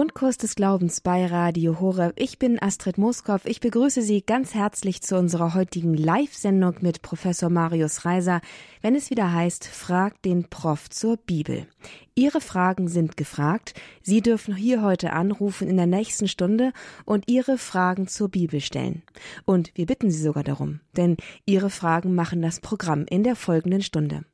Grundkurs des Glaubens bei Radio Horeb. Ich bin Astrid Moskow. Ich begrüße Sie ganz herzlich zu unserer heutigen Live-Sendung mit Professor Marius Reiser, wenn es wieder heißt, Frag den Prof zur Bibel. Ihre Fragen sind gefragt. Sie dürfen hier heute anrufen in der nächsten Stunde und Ihre Fragen zur Bibel stellen. Und wir bitten Sie sogar darum, denn Ihre Fragen machen das Programm in der folgenden Stunde.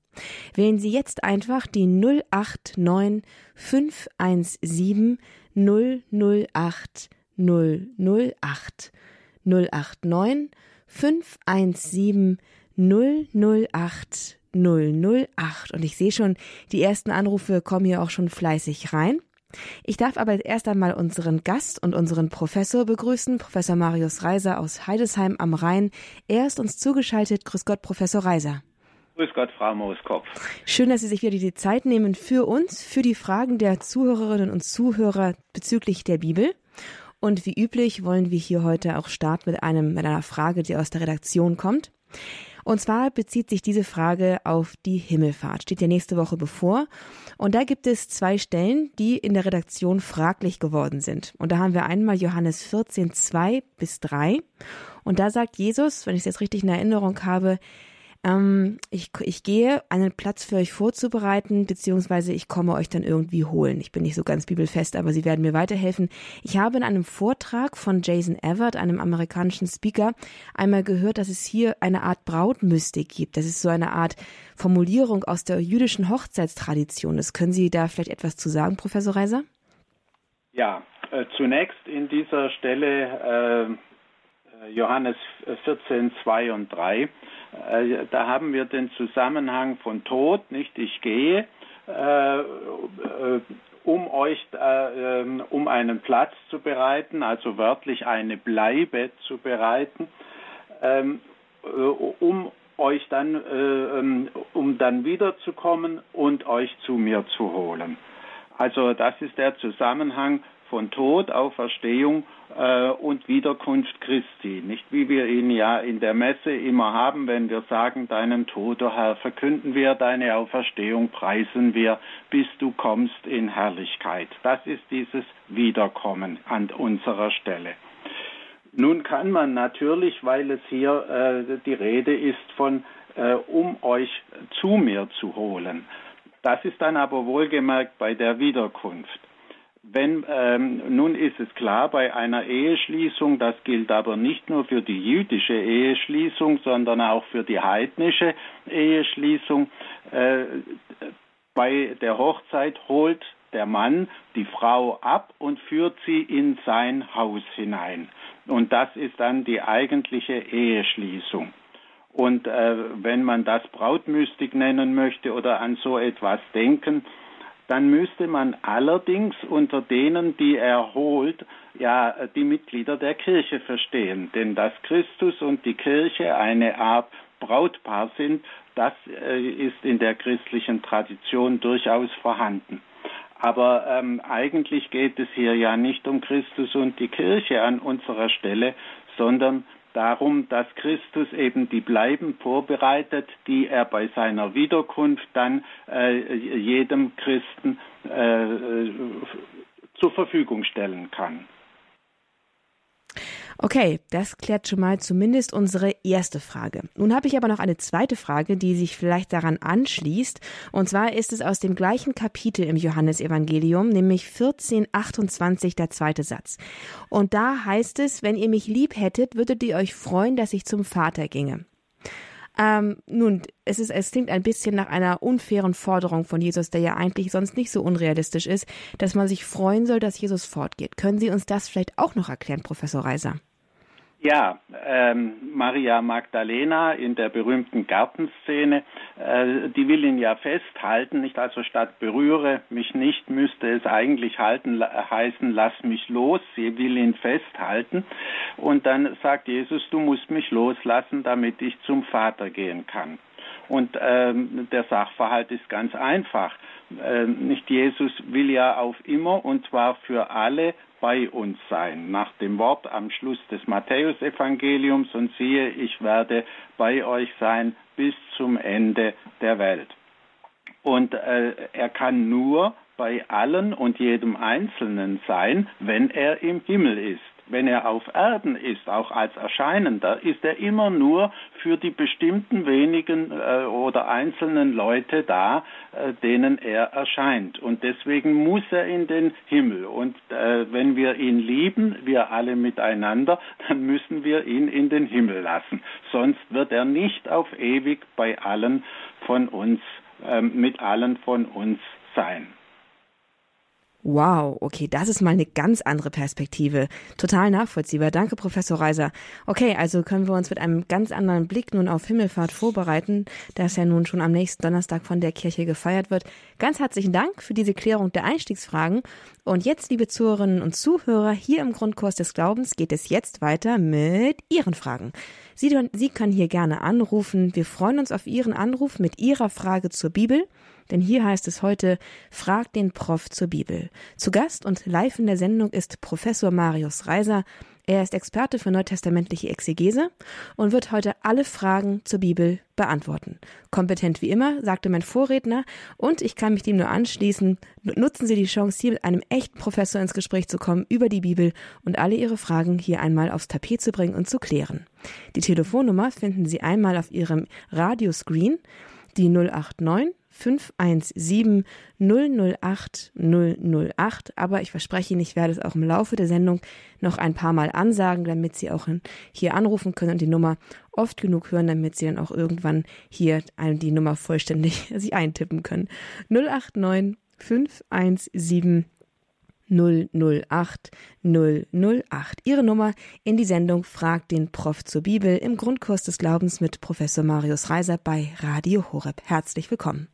Wählen Sie jetzt einfach die 089 517 008 008 089 517 008 008. Und ich sehe schon, die ersten Anrufe kommen hier auch schon fleißig rein. Ich darf aber erst einmal unseren Gast und unseren Professor begrüßen, Professor Marius Reiser aus Heidesheim am Rhein. Er ist uns zugeschaltet. Grüß Gott, Professor Reiser. Grüß Gott, Frau Mooskopf. Schön, dass Sie sich wieder die Zeit nehmen für uns, für die Fragen der Zuhörerinnen und Zuhörer bezüglich der Bibel. Und wie üblich wollen wir hier heute auch starten mit, einem, mit einer Frage, die aus der Redaktion kommt. Und zwar bezieht sich diese Frage auf die Himmelfahrt. Steht ja nächste Woche bevor. Und da gibt es zwei Stellen, die in der Redaktion fraglich geworden sind. Und da haben wir einmal Johannes 14, 2 bis 3. Und da sagt Jesus, wenn ich es jetzt richtig in Erinnerung habe, ähm, ich, ich gehe, einen Platz für euch vorzubereiten, beziehungsweise ich komme euch dann irgendwie holen. Ich bin nicht so ganz bibelfest, aber sie werden mir weiterhelfen. Ich habe in einem Vortrag von Jason Everett, einem amerikanischen Speaker, einmal gehört, dass es hier eine Art Brautmystik gibt. Das ist so eine Art Formulierung aus der jüdischen Hochzeitstradition. Das können Sie da vielleicht etwas zu sagen, Professor Reiser? Ja, äh, zunächst in dieser Stelle äh, Johannes 14, 2 und 3 äh, da haben wir den Zusammenhang von Tod, nicht ich gehe, äh, äh, um euch, um einen Platz zu bereiten, also wörtlich eine Bleibe zu bereiten, ähm, um euch dann, ähm, um dann wiederzukommen und euch zu mir zu holen. Also das ist der Zusammenhang von Tod, Auferstehung äh, und Wiederkunft Christi. Nicht wie wir ihn ja in der Messe immer haben, wenn wir sagen, deinen Tod, o Herr, verkünden wir, deine Auferstehung preisen wir, bis du kommst in Herrlichkeit. Das ist dieses Wiederkommen an unserer Stelle. Nun kann man natürlich, weil es hier äh, die Rede ist von, äh, um euch zu mir zu holen. Das ist dann aber wohlgemerkt bei der Wiederkunft. Wenn, ähm, nun ist es klar, bei einer Eheschließung, das gilt aber nicht nur für die jüdische Eheschließung, sondern auch für die heidnische Eheschließung, äh, bei der Hochzeit holt der Mann die Frau ab und führt sie in sein Haus hinein. Und das ist dann die eigentliche Eheschließung. Und äh, wenn man das Brautmystik nennen möchte oder an so etwas denken, dann müsste man allerdings unter denen, die er holt, ja die Mitglieder der Kirche verstehen. Denn dass Christus und die Kirche eine Art Brautpaar sind, das äh, ist in der christlichen Tradition durchaus vorhanden. Aber ähm, eigentlich geht es hier ja nicht um Christus und die Kirche an unserer Stelle, sondern darum, dass Christus eben die Bleiben vorbereitet, die er bei seiner Wiederkunft dann äh, jedem Christen äh, zur Verfügung stellen kann. Okay, das klärt schon mal zumindest unsere erste Frage. Nun habe ich aber noch eine zweite Frage, die sich vielleicht daran anschließt. Und zwar ist es aus dem gleichen Kapitel im Johannesevangelium, nämlich 1428, der zweite Satz. Und da heißt es, wenn ihr mich lieb hättet, würdet ihr euch freuen, dass ich zum Vater ginge. Ähm, nun, es, ist, es klingt ein bisschen nach einer unfairen Forderung von Jesus, der ja eigentlich sonst nicht so unrealistisch ist, dass man sich freuen soll, dass Jesus fortgeht. Können Sie uns das vielleicht auch noch erklären, Professor Reiser? Ja, ähm, Maria Magdalena in der berühmten Gartenszene, äh, die will ihn ja festhalten, nicht also statt berühre mich nicht, müsste es eigentlich halten heißen, lass mich los. Sie will ihn festhalten und dann sagt Jesus, du musst mich loslassen, damit ich zum Vater gehen kann. Und ähm, der Sachverhalt ist ganz einfach. Ähm, nicht Jesus will ja auf immer und zwar für alle bei uns sein. Nach dem Wort am Schluss des Matthäusevangeliums und siehe, ich werde bei euch sein bis zum Ende der Welt. Und äh, er kann nur bei allen und jedem Einzelnen sein, wenn er im Himmel ist wenn er auf Erden ist, auch als Erscheinender, ist er immer nur für die bestimmten wenigen äh, oder einzelnen Leute da, äh, denen er erscheint. Und deswegen muss er in den Himmel. Und äh, wenn wir ihn lieben, wir alle miteinander, dann müssen wir ihn in den Himmel lassen. Sonst wird er nicht auf ewig bei allen von uns, ähm, mit allen von uns sein. Wow, okay, das ist mal eine ganz andere Perspektive. Total nachvollziehbar. Danke, Professor Reiser. Okay, also können wir uns mit einem ganz anderen Blick nun auf Himmelfahrt vorbereiten, das ja nun schon am nächsten Donnerstag von der Kirche gefeiert wird. Ganz herzlichen Dank für diese Klärung der Einstiegsfragen. Und jetzt, liebe Zuhörerinnen und Zuhörer, hier im Grundkurs des Glaubens geht es jetzt weiter mit Ihren Fragen. Sie, Sie können hier gerne anrufen. Wir freuen uns auf Ihren Anruf mit Ihrer Frage zur Bibel. Denn hier heißt es heute, frag den Prof zur Bibel. Zu Gast und live in der Sendung ist Professor Marius Reiser. Er ist Experte für neutestamentliche Exegese und wird heute alle Fragen zur Bibel beantworten. Kompetent wie immer, sagte mein Vorredner, und ich kann mich dem nur anschließen. Nutzen Sie die Chance, hier mit einem echten Professor ins Gespräch zu kommen über die Bibel und alle Ihre Fragen hier einmal aufs Tapet zu bringen und zu klären. Die Telefonnummer finden Sie einmal auf Ihrem Radioscreen, die 089 517 008 008. Aber ich verspreche Ihnen, ich werde es auch im Laufe der Sendung noch ein paar Mal ansagen, damit Sie auch hier anrufen können und die Nummer oft genug hören, damit Sie dann auch irgendwann hier die Nummer vollständig sich eintippen können. 089 517 008 008. Ihre Nummer in die Sendung Fragt den Prof zur Bibel im Grundkurs des Glaubens mit Professor Marius Reiser bei Radio Horeb. Herzlich willkommen.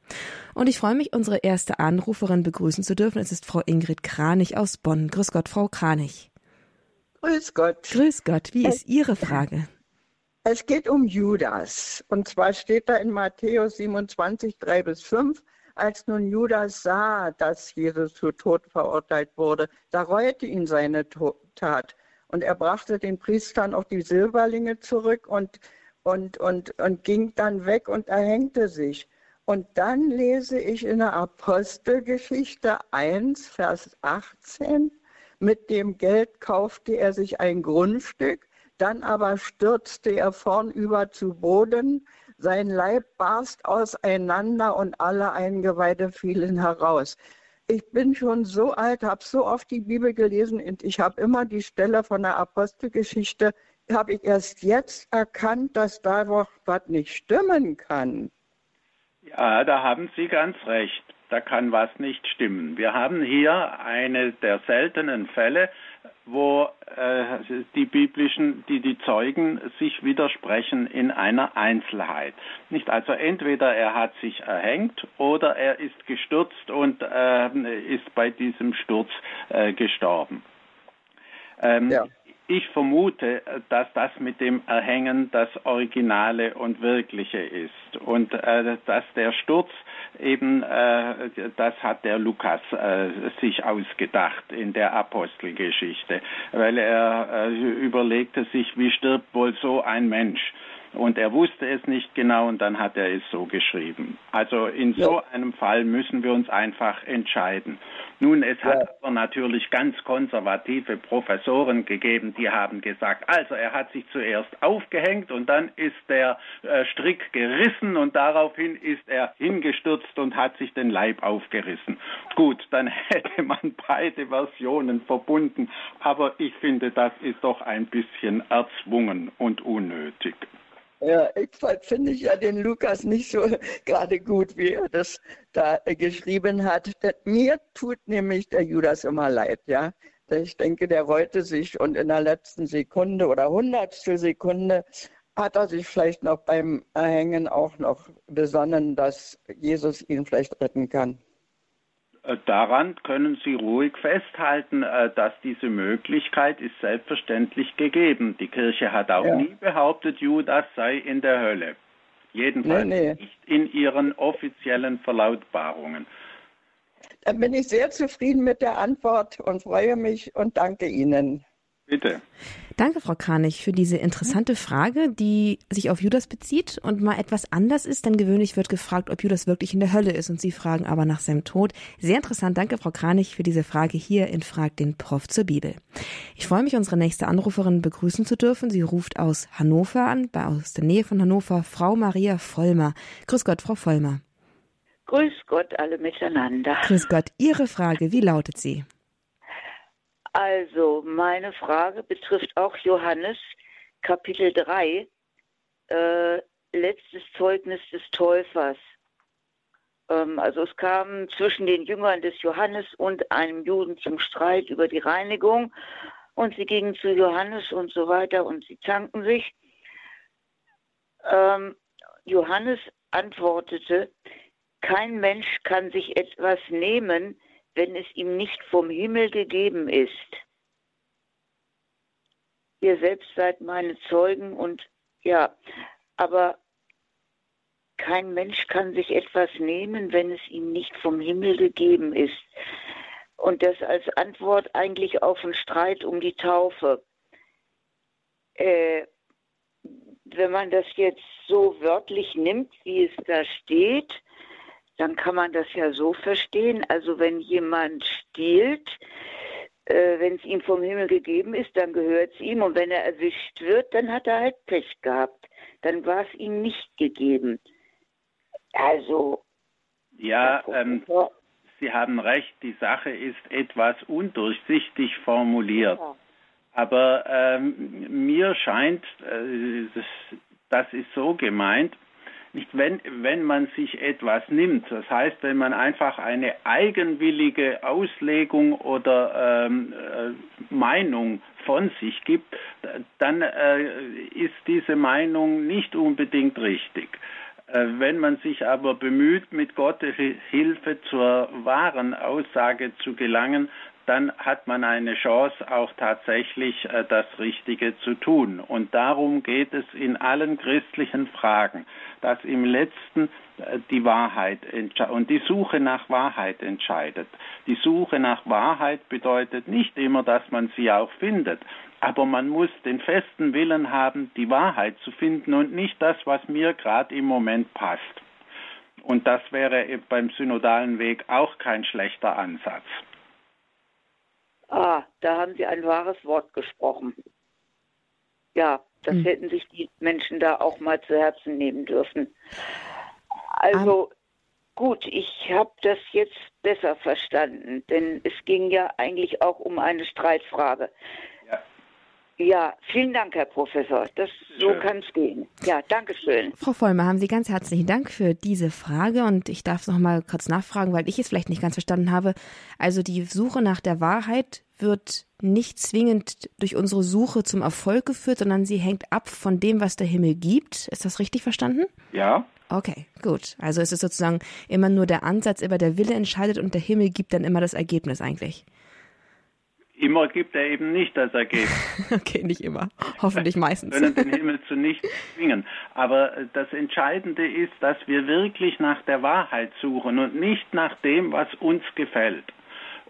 Und ich freue mich, unsere erste Anruferin begrüßen zu dürfen. Es ist Frau Ingrid Kranich aus Bonn. Grüß Gott, Frau Kranich. Grüß Gott. Grüß Gott. Wie ist Ihre Frage? Es geht um Judas. Und zwar steht da in Matthäus 27, 3 bis 5, als nun Judas sah, dass Jesus zu Tod verurteilt wurde, da reute ihn seine Tat. Und er brachte den Priestern auch die Silberlinge zurück und, und, und, und ging dann weg und erhängte sich. Und dann lese ich in der Apostelgeschichte 1, Vers 18, mit dem Geld kaufte er sich ein Grundstück, dann aber stürzte er vornüber zu Boden, sein Leib barst auseinander und alle Eingeweide fielen heraus. Ich bin schon so alt, habe so oft die Bibel gelesen und ich habe immer die Stelle von der Apostelgeschichte, habe ich erst jetzt erkannt, dass da doch was nicht stimmen kann. Ja, da haben Sie ganz recht. Da kann was nicht stimmen. Wir haben hier eine der seltenen Fälle, wo äh, die biblischen, die die Zeugen sich widersprechen in einer Einzelheit. Nicht also entweder er hat sich erhängt oder er ist gestürzt und äh, ist bei diesem Sturz äh, gestorben. Ähm, ja. Ich vermute, dass das mit dem Erhängen das Originale und Wirkliche ist und äh, dass der Sturz eben, äh, das hat der Lukas äh, sich ausgedacht in der Apostelgeschichte, weil er äh, überlegte sich, wie stirbt wohl so ein Mensch? Und er wusste es nicht genau und dann hat er es so geschrieben. Also in so ja. einem Fall müssen wir uns einfach entscheiden. Nun, es hat ja. aber natürlich ganz konservative Professoren gegeben, die haben gesagt, also er hat sich zuerst aufgehängt und dann ist der äh, Strick gerissen und daraufhin ist er hingestürzt und hat sich den Leib aufgerissen. Gut, dann hätte man beide Versionen verbunden, aber ich finde, das ist doch ein bisschen erzwungen und unnötig. Ja, ich finde ja den Lukas nicht so gerade gut, wie er das da geschrieben hat. Mir tut nämlich der Judas immer leid, ja. Ich denke, der reute sich und in der letzten Sekunde oder hundertstel Sekunde hat er sich vielleicht noch beim Erhängen auch noch besonnen, dass Jesus ihn vielleicht retten kann. Äh, daran können Sie ruhig festhalten, äh, dass diese Möglichkeit ist selbstverständlich gegeben. Die Kirche hat auch ja. nie behauptet, Judas sei in der Hölle. Jedenfalls nee, nee. nicht in ihren offiziellen Verlautbarungen. Dann bin ich sehr zufrieden mit der Antwort und freue mich und danke Ihnen. Bitte. Danke, Frau Kranich, für diese interessante Frage, die sich auf Judas bezieht und mal etwas anders ist, denn gewöhnlich wird gefragt, ob Judas wirklich in der Hölle ist und Sie fragen aber nach seinem Tod. Sehr interessant. Danke, Frau Kranich, für diese Frage hier in Frag den Prof zur Bibel. Ich freue mich, unsere nächste Anruferin begrüßen zu dürfen. Sie ruft aus Hannover an, aus der Nähe von Hannover, Frau Maria Vollmer. Grüß Gott, Frau Vollmer. Grüß Gott alle miteinander. Grüß Gott. Ihre Frage, wie lautet sie? Also, meine Frage betrifft auch Johannes, Kapitel 3, äh, letztes Zeugnis des Täufers. Ähm, also es kam zwischen den Jüngern des Johannes und einem Juden zum Streit über die Reinigung und sie gingen zu Johannes und so weiter und sie zanken sich. Ähm, Johannes antwortete, kein Mensch kann sich etwas nehmen, wenn es ihm nicht vom Himmel gegeben ist. Ihr selbst seid meine Zeugen und ja, aber kein Mensch kann sich etwas nehmen, wenn es ihm nicht vom Himmel gegeben ist. Und das als Antwort eigentlich auf einen Streit um die Taufe. Äh, wenn man das jetzt so wörtlich nimmt, wie es da steht, dann kann man das ja so verstehen. Also wenn jemand stiehlt, äh, wenn es ihm vom Himmel gegeben ist, dann gehört es ihm. Und wenn er erwischt wird, dann hat er halt Pech gehabt. Dann war es ihm nicht gegeben. Also. Ja, ähm, Sie haben recht, die Sache ist etwas undurchsichtig formuliert. Ja. Aber ähm, mir scheint, äh, das, das ist so gemeint, nicht wenn, wenn man sich etwas nimmt, das heißt, wenn man einfach eine eigenwillige Auslegung oder ähm, äh, Meinung von sich gibt, dann äh, ist diese Meinung nicht unbedingt richtig. Äh, wenn man sich aber bemüht, mit Gottes Hilfe zur wahren Aussage zu gelangen, dann hat man eine Chance, auch tatsächlich äh, das Richtige zu tun. Und darum geht es in allen christlichen Fragen, dass im letzten äh, die Wahrheit und die Suche nach Wahrheit entscheidet. Die Suche nach Wahrheit bedeutet nicht immer, dass man sie auch findet, aber man muss den festen Willen haben, die Wahrheit zu finden und nicht das, was mir gerade im Moment passt. Und das wäre beim synodalen Weg auch kein schlechter Ansatz. Ah, da haben Sie ein wahres Wort gesprochen. Ja, das hm. hätten sich die Menschen da auch mal zu Herzen nehmen dürfen. Also um. gut, ich habe das jetzt besser verstanden, denn es ging ja eigentlich auch um eine Streitfrage. Ja, vielen Dank, Herr Professor. Das, so kann es gehen. Ja, danke schön. Frau Vollmer, haben Sie ganz herzlichen Dank für diese Frage und ich darf noch mal kurz nachfragen, weil ich es vielleicht nicht ganz verstanden habe. Also die Suche nach der Wahrheit wird nicht zwingend durch unsere Suche zum Erfolg geführt, sondern sie hängt ab von dem, was der Himmel gibt. Ist das richtig verstanden? Ja. Okay, gut. Also es ist sozusagen immer nur der Ansatz, immer der Wille entscheidet und der Himmel gibt dann immer das Ergebnis eigentlich. Immer gibt er eben nicht das Ergebnis. okay, nicht immer. Hoffentlich meistens. Wir können den Himmel zu nichts zwingen. Aber das Entscheidende ist, dass wir wirklich nach der Wahrheit suchen und nicht nach dem, was uns gefällt.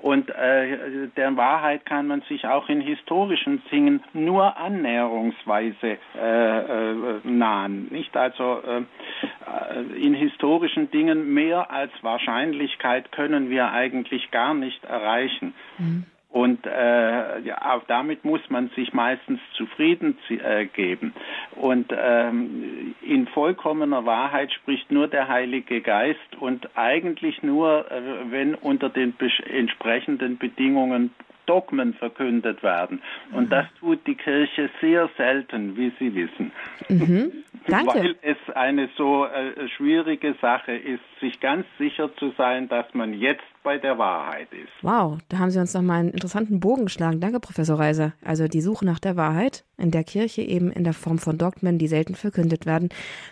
Und äh, der Wahrheit kann man sich auch in historischen Dingen nur annäherungsweise äh, äh, nahen. Nicht also äh, in historischen Dingen mehr als Wahrscheinlichkeit können wir eigentlich gar nicht erreichen. Mhm. Und äh, ja, auch damit muss man sich meistens zufrieden äh, geben. Und ähm, in vollkommener Wahrheit spricht nur der Heilige Geist und eigentlich nur, äh, wenn unter den entsprechenden Bedingungen Dogmen verkündet werden. Und das tut die Kirche sehr selten, wie Sie wissen. Mhm. Danke. Weil es eine so äh, schwierige Sache ist, sich ganz sicher zu sein, dass man jetzt bei der Wahrheit ist. Wow, da haben Sie uns noch mal einen interessanten Bogen geschlagen. Danke, Professor Reiser. Also die Suche nach der Wahrheit in der Kirche eben in der Form von Dogmen, die selten verkündet werden,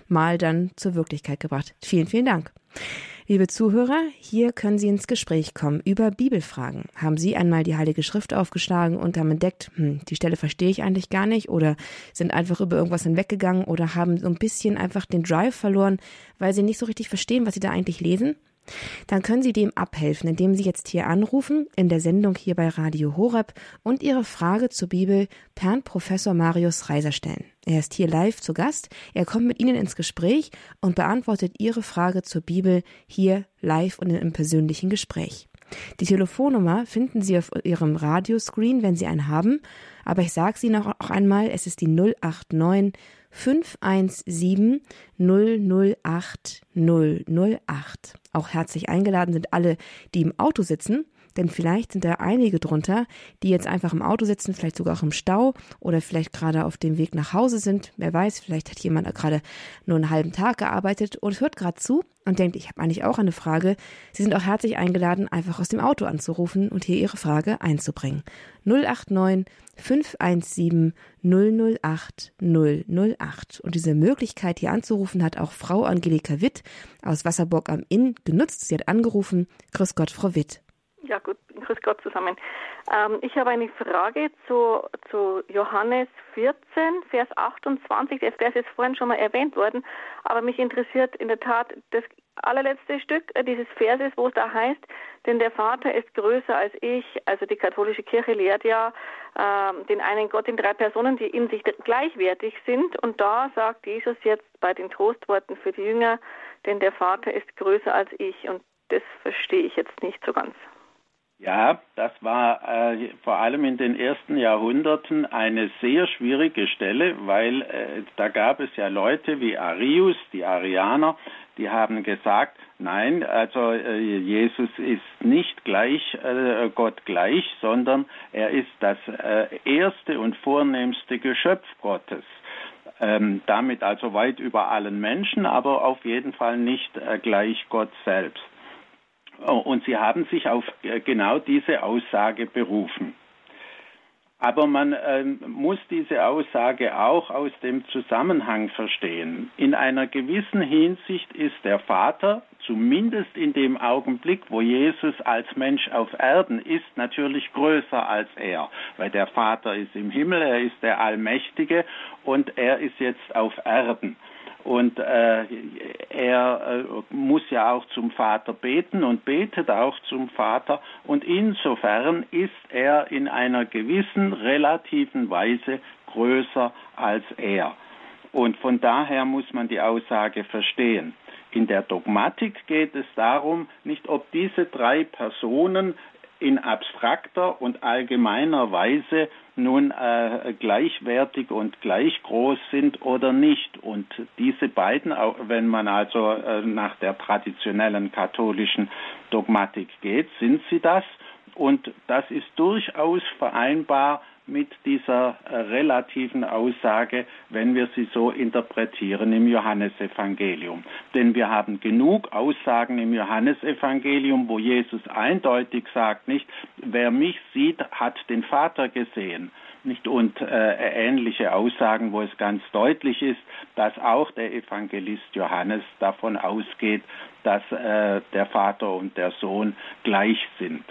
mal dann zur Wirklichkeit gebracht. Vielen, vielen Dank. Liebe Zuhörer, hier können Sie ins Gespräch kommen über Bibelfragen. Haben Sie einmal die Heilige Schrift aufgeschlagen und haben entdeckt, hm, die Stelle verstehe ich eigentlich gar nicht oder sind einfach über irgendwas hinweggegangen oder haben so ein bisschen einfach den Drive verloren, weil Sie nicht so richtig verstehen, was Sie da eigentlich lesen? Dann können Sie dem abhelfen, indem Sie jetzt hier anrufen, in der Sendung hier bei Radio Horeb und Ihre Frage zur Bibel per Professor Marius Reiser stellen. Er ist hier live zu Gast. Er kommt mit Ihnen ins Gespräch und beantwortet Ihre Frage zur Bibel hier live und im persönlichen Gespräch. Die Telefonnummer finden Sie auf Ihrem Radioscreen, wenn Sie einen haben. Aber ich sage sie noch einmal, es ist die 089 517 008 008. Auch herzlich eingeladen sind alle, die im Auto sitzen denn vielleicht sind da einige drunter, die jetzt einfach im Auto sitzen, vielleicht sogar auch im Stau oder vielleicht gerade auf dem Weg nach Hause sind. Wer weiß, vielleicht hat jemand gerade nur einen halben Tag gearbeitet und hört gerade zu und denkt, ich habe eigentlich auch eine Frage. Sie sind auch herzlich eingeladen, einfach aus dem Auto anzurufen und hier Ihre Frage einzubringen. 089 517 008 008. Und diese Möglichkeit, hier anzurufen, hat auch Frau Angelika Witt aus Wasserburg am Inn genutzt. Sie hat angerufen. Grüß Gott, Frau Witt. Ja, gut, grüß Gott zusammen. Ähm, ich habe eine Frage zu, zu Johannes 14, Vers 28. Der Vers ist vorhin schon mal erwähnt worden, aber mich interessiert in der Tat das allerletzte Stück äh, dieses Verses, wo es da heißt, denn der Vater ist größer als ich. Also die katholische Kirche lehrt ja äh, den einen Gott in drei Personen, die in sich gleichwertig sind. Und da sagt Jesus jetzt bei den Trostworten für die Jünger, denn der Vater ist größer als ich. Und das verstehe ich jetzt nicht so ganz. Ja, das war äh, vor allem in den ersten Jahrhunderten eine sehr schwierige Stelle, weil äh, da gab es ja Leute wie Arius, die Arianer, die haben gesagt, nein, also äh, Jesus ist nicht gleich äh, Gott gleich, sondern er ist das äh, erste und vornehmste Geschöpf Gottes. Ähm, damit also weit über allen Menschen, aber auf jeden Fall nicht äh, gleich Gott selbst. Oh, und sie haben sich auf äh, genau diese Aussage berufen. Aber man äh, muss diese Aussage auch aus dem Zusammenhang verstehen. In einer gewissen Hinsicht ist der Vater, zumindest in dem Augenblick, wo Jesus als Mensch auf Erden ist, natürlich größer als er, weil der Vater ist im Himmel, er ist der Allmächtige und er ist jetzt auf Erden. Und äh, er äh, muss ja auch zum Vater beten und betet auch zum Vater. Und insofern ist er in einer gewissen relativen Weise größer als er. Und von daher muss man die Aussage verstehen. In der Dogmatik geht es darum, nicht ob diese drei Personen in abstrakter und allgemeiner Weise nun äh, gleichwertig und gleich groß sind oder nicht. Und diese beiden, wenn man also äh, nach der traditionellen katholischen Dogmatik geht, sind sie das. Und das ist durchaus vereinbar mit dieser äh, relativen Aussage, wenn wir sie so interpretieren im Johannesevangelium. Denn wir haben genug Aussagen im Johannesevangelium, wo Jesus eindeutig sagt, nicht, wer mich sieht, hat den Vater gesehen nicht und äh, ähnliche Aussagen, wo es ganz deutlich ist, dass auch der Evangelist Johannes davon ausgeht, dass äh, der Vater und der Sohn gleich sind.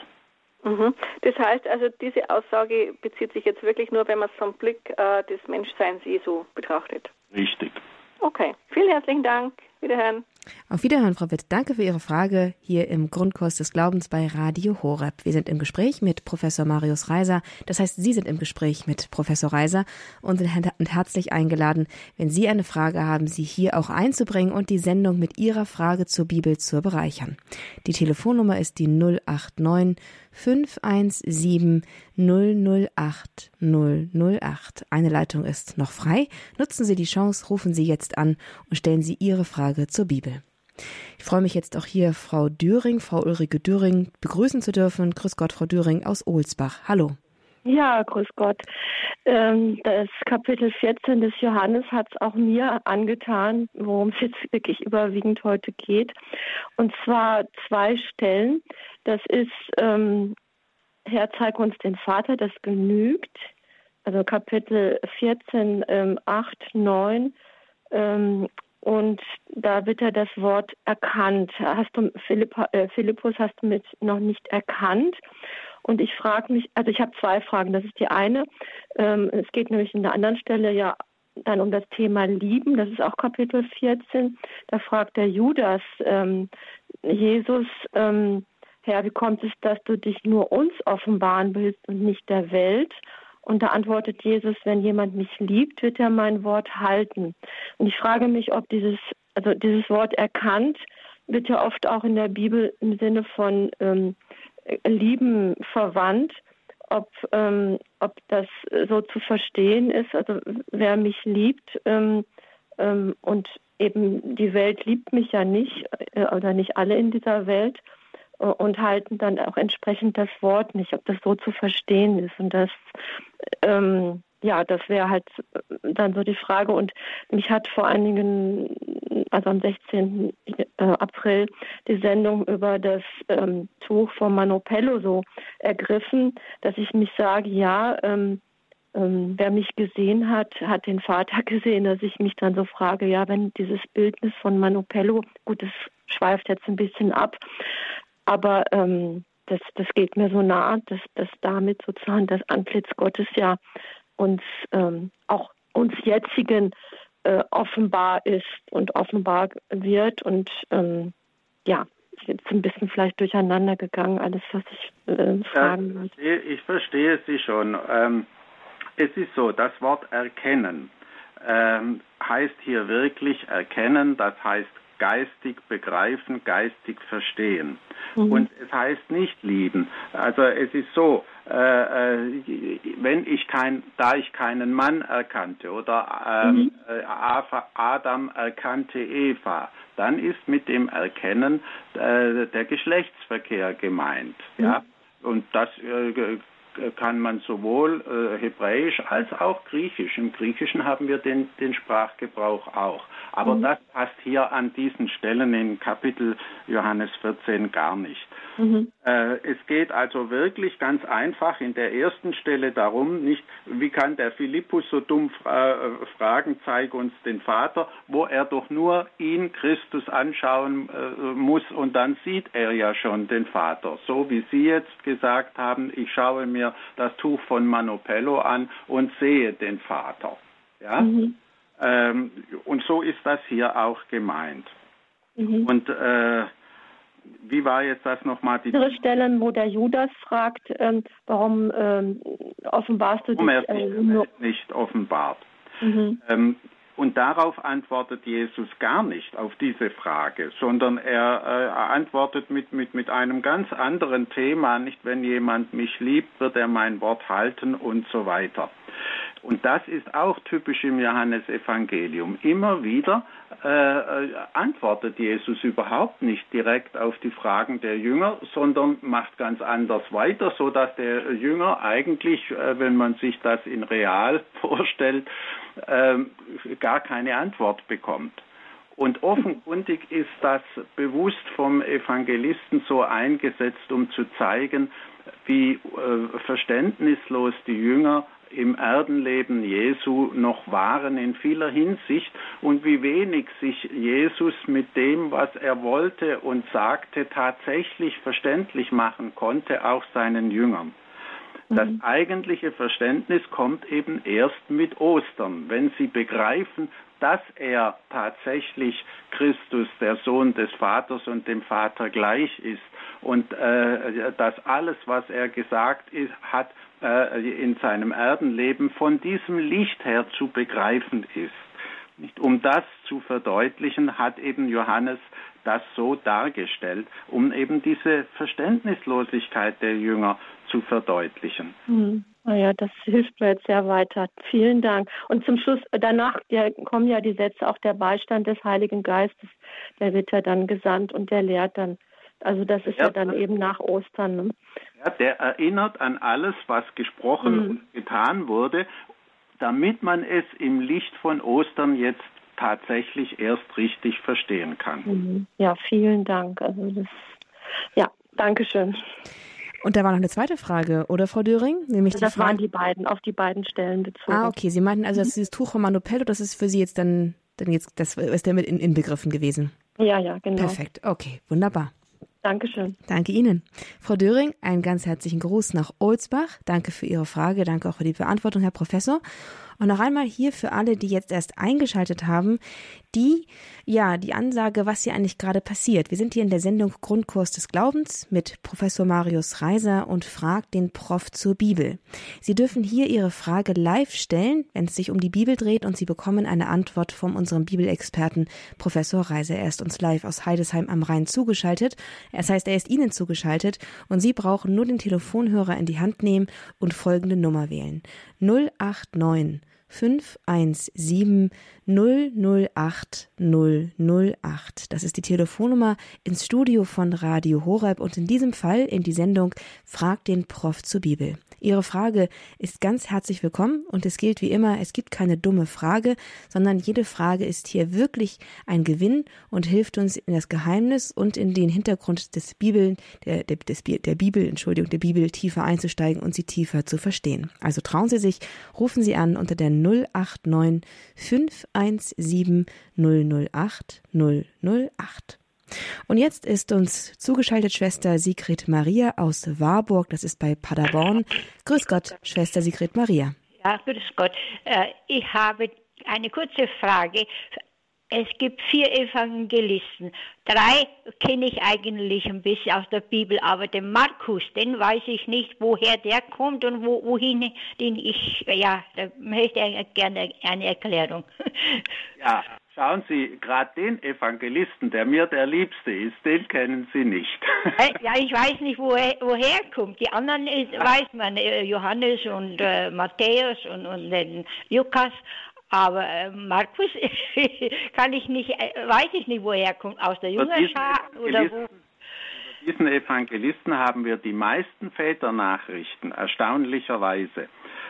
Mhm. Das heißt also, diese Aussage bezieht sich jetzt wirklich nur, wenn man es vom Blick äh, des Menschseins Jesu betrachtet. Richtig. Okay, vielen herzlichen Dank. Wiederhören. Auf Wiederhören, Frau Witt. Danke für Ihre Frage hier im Grundkurs des Glaubens bei Radio Horeb. Wir sind im Gespräch mit Professor Marius Reiser. Das heißt, Sie sind im Gespräch mit Professor Reiser und sind herzlich eingeladen, wenn Sie eine Frage haben, sie hier auch einzubringen und die Sendung mit Ihrer Frage zur Bibel zu bereichern. Die Telefonnummer ist die 089 517 008 008. Eine Leitung ist noch frei. Nutzen Sie die Chance, rufen Sie jetzt an und stellen Sie Ihre Frage zur Bibel. Ich freue mich jetzt auch hier Frau Düring, Frau Ulrike Düring, begrüßen zu dürfen. Grüß Gott, Frau Düring aus Ohlsbach. Hallo. Ja, grüß Gott. Ähm, das Kapitel 14 des Johannes hat es auch mir angetan, worum es jetzt wirklich überwiegend heute geht. Und zwar zwei Stellen. Das ist, ähm, Herr, zeig uns den Vater, das genügt. Also Kapitel 14, ähm, 8, 9. Ähm, und da wird er das Wort erkannt. Hast du, Philippa, äh, Philippus, hast du mit noch nicht erkannt? Und ich frage mich, also ich habe zwei Fragen. Das ist die eine. Ähm, es geht nämlich in der anderen Stelle ja dann um das Thema Lieben. Das ist auch Kapitel 14. Da fragt der Judas, ähm, Jesus, ähm, Herr, wie kommt es, dass du dich nur uns offenbaren willst und nicht der Welt? Und da antwortet Jesus, wenn jemand mich liebt, wird er mein Wort halten. Und ich frage mich, ob dieses, also dieses Wort erkannt, wird ja oft auch in der Bibel im Sinne von ähm, Lieben verwandt, ob, ähm, ob das so zu verstehen ist. Also wer mich liebt ähm, ähm, und eben die Welt liebt mich ja nicht äh, oder nicht alle in dieser Welt äh, und halten dann auch entsprechend das Wort nicht, ob das so zu verstehen ist. Und das, ähm, ja, das wäre halt dann so die Frage. Und mich hat vor einigen, also am 16. Äh, April, die Sendung über das ähm, Tuch von Manopello so ergriffen, dass ich mich sage, ja, ähm, ähm, wer mich gesehen hat, hat den Vater gesehen, dass ich mich dann so frage, ja, wenn dieses Bildnis von Manopello, gut, das schweift jetzt ein bisschen ab, aber ähm, das, das geht mir so nah, dass, dass damit sozusagen das Antlitz Gottes ja uns ähm, auch uns jetzigen äh, offenbar ist und offenbar wird und ähm, ja, ist jetzt ein bisschen vielleicht durcheinander gegangen, alles, was ich äh, fragen wollte. Ja, ich verstehe Sie schon. Ähm, es ist so, das Wort erkennen ähm, heißt hier wirklich erkennen, das heißt geistig begreifen, geistig verstehen. Mhm. Und es heißt nicht lieben. Also es ist so, äh, äh wenn ich kein, da ich keinen Mann erkannte oder ähm, mhm. äh, Adam erkannte Eva, dann ist mit dem Erkennen äh, der Geschlechtsverkehr gemeint. Mhm. Ja? Und das äh, kann man sowohl äh, Hebräisch als auch Griechisch. Im Griechischen haben wir den, den Sprachgebrauch auch. Aber mhm. das passt hier an diesen Stellen in Kapitel Johannes 14 gar nicht. Mhm. Äh, es geht also wirklich ganz einfach in der ersten Stelle darum, nicht, wie kann der Philippus so dumm fra äh, fragen, zeig uns den Vater, wo er doch nur ihn, Christus, anschauen äh, muss und dann sieht er ja schon den Vater. So wie Sie jetzt gesagt haben, ich schaue mir das Tuch von Manopello an und sehe den Vater. Ja? Mhm. Ähm, und so ist das hier auch gemeint. Mhm. Und äh, wie war jetzt das nochmal? Die andere Stellen, wo der Judas fragt, ähm, warum ähm, offenbarst du dich? Warum er äh, nicht offenbart. Mhm. Ähm, und darauf antwortet Jesus gar nicht auf diese Frage, sondern er äh, antwortet mit, mit, mit einem ganz anderen Thema, nicht wenn jemand mich liebt, wird er mein Wort halten und so weiter. Und das ist auch typisch im Johannesevangelium. Immer wieder äh, äh, antwortet Jesus überhaupt nicht direkt auf die Fragen der Jünger, sondern macht ganz anders weiter, so dass der Jünger eigentlich, äh, wenn man sich das in real vorstellt, äh, gar keine Antwort bekommt. Und offenkundig ist das bewusst vom Evangelisten so eingesetzt, um zu zeigen, wie äh, verständnislos die Jünger im Erdenleben Jesu noch waren in vieler Hinsicht und wie wenig sich Jesus mit dem, was er wollte und sagte, tatsächlich verständlich machen konnte, auch seinen Jüngern. Das mhm. eigentliche Verständnis kommt eben erst mit Ostern, wenn sie begreifen, dass er tatsächlich Christus, der Sohn des Vaters und dem Vater gleich ist und äh, dass alles, was er gesagt ist, hat, in seinem Erdenleben von diesem Licht her zu begreifen ist. Nicht? Um das zu verdeutlichen, hat eben Johannes das so dargestellt, um eben diese Verständnislosigkeit der Jünger zu verdeutlichen. Hm. Naja, das hilft mir jetzt sehr weiter. Vielen Dank. Und zum Schluss, danach ja, kommen ja die Sätze, auch der Beistand des Heiligen Geistes, der wird ja dann gesandt und der lehrt dann. Also das ist ja, ja dann eben nach Ostern. Ne? Ja, der erinnert an alles, was gesprochen mhm. und getan wurde, damit man es im Licht von Ostern jetzt tatsächlich erst richtig verstehen kann. Mhm. Ja, vielen Dank. Also das, ja, danke schön. Und da war noch eine zweite Frage, oder Frau Döring? Nämlich das waren die beiden, auf die beiden Stellen bezogen. Ah, okay. Sie meinten also, dass dieses Tuch von Manopello, das ist für Sie jetzt dann, dann jetzt, das ist damit in, inbegriffen gewesen. Ja, ja, genau. Perfekt. Okay, wunderbar. Dankeschön. Danke Ihnen. Frau Döring, einen ganz herzlichen Gruß nach Olsbach. Danke für Ihre Frage. Danke auch für die Beantwortung, Herr Professor. Und noch einmal hier für alle, die jetzt erst eingeschaltet haben. die, ja, die Ansage, was hier eigentlich gerade passiert. Wir sind hier in der Sendung Grundkurs des Glaubens mit Professor Marius Reiser und fragt den Prof zur Bibel. Sie dürfen hier Ihre Frage live stellen, wenn es sich um die Bibel dreht und Sie bekommen eine Antwort von unserem Bibelexperten Professor Reiser. Er ist uns live aus Heidesheim am Rhein zugeschaltet. Das heißt, er ist Ihnen zugeschaltet und Sie brauchen nur den Telefonhörer in die Hand nehmen und folgende Nummer wählen. 089 517 008 008. Das ist die Telefonnummer ins Studio von Radio Horeb und in diesem Fall in die Sendung Frag den Prof zur Bibel. Ihre Frage ist ganz herzlich willkommen und es gilt wie immer, es gibt keine dumme Frage, sondern jede Frage ist hier wirklich ein Gewinn und hilft uns in das Geheimnis und in den Hintergrund des Bibel, der, der, des, der Bibel, Entschuldigung, der Bibel tiefer einzusteigen und sie tiefer zu verstehen. Also trauen Sie sich, rufen Sie an unter der 089 517 008 008. Und jetzt ist uns zugeschaltet Schwester Sigrid Maria aus Warburg, das ist bei Paderborn. Grüß Gott, Schwester Sigrid Maria. Ja, grüß Gott. Äh, ich habe eine kurze Frage. Es gibt vier Evangelisten. Drei kenne ich eigentlich ein bisschen aus der Bibel, aber den Markus, den weiß ich nicht, woher der kommt und wo, wohin den ich, ja, da möchte ich gerne eine Erklärung. Ja, Schauen Sie, gerade den Evangelisten, der mir der Liebste ist, den kennen Sie nicht. ja, ich weiß nicht, woher, woher kommt. Die anderen ist, weiß man, äh, Johannes und äh, Matthäus und, und den Lukas. Aber äh, Markus kann ich nicht, äh, weiß ich nicht, woher kommt. Aus der Jüngerschar oder wo? diesen Evangelisten haben wir die meisten Väternachrichten, erstaunlicherweise.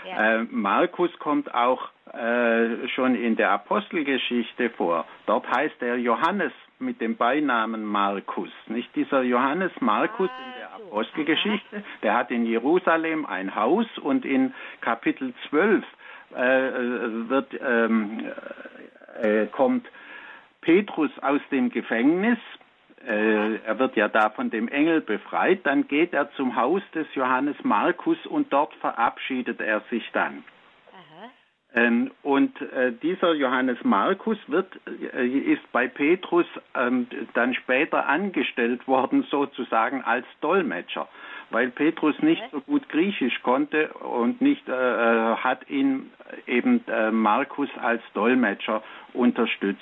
Ja. Äh, Markus kommt auch äh, schon in der Apostelgeschichte vor. Dort heißt er Johannes mit dem Beinamen Markus. Nicht dieser Johannes Markus in der Apostelgeschichte, der hat in Jerusalem ein Haus und in Kapitel 12 äh, wird, ähm, äh, kommt Petrus aus dem Gefängnis. Äh, er wird ja da von dem Engel befreit, dann geht er zum Haus des Johannes Markus und dort verabschiedet er sich dann. Ähm, und äh, dieser Johannes Markus wird, äh, ist bei Petrus ähm, dann später angestellt worden, sozusagen als Dolmetscher, weil Petrus nicht so gut Griechisch konnte und nicht äh, äh hat ihn eben äh, Markus als Dolmetscher unterstützt.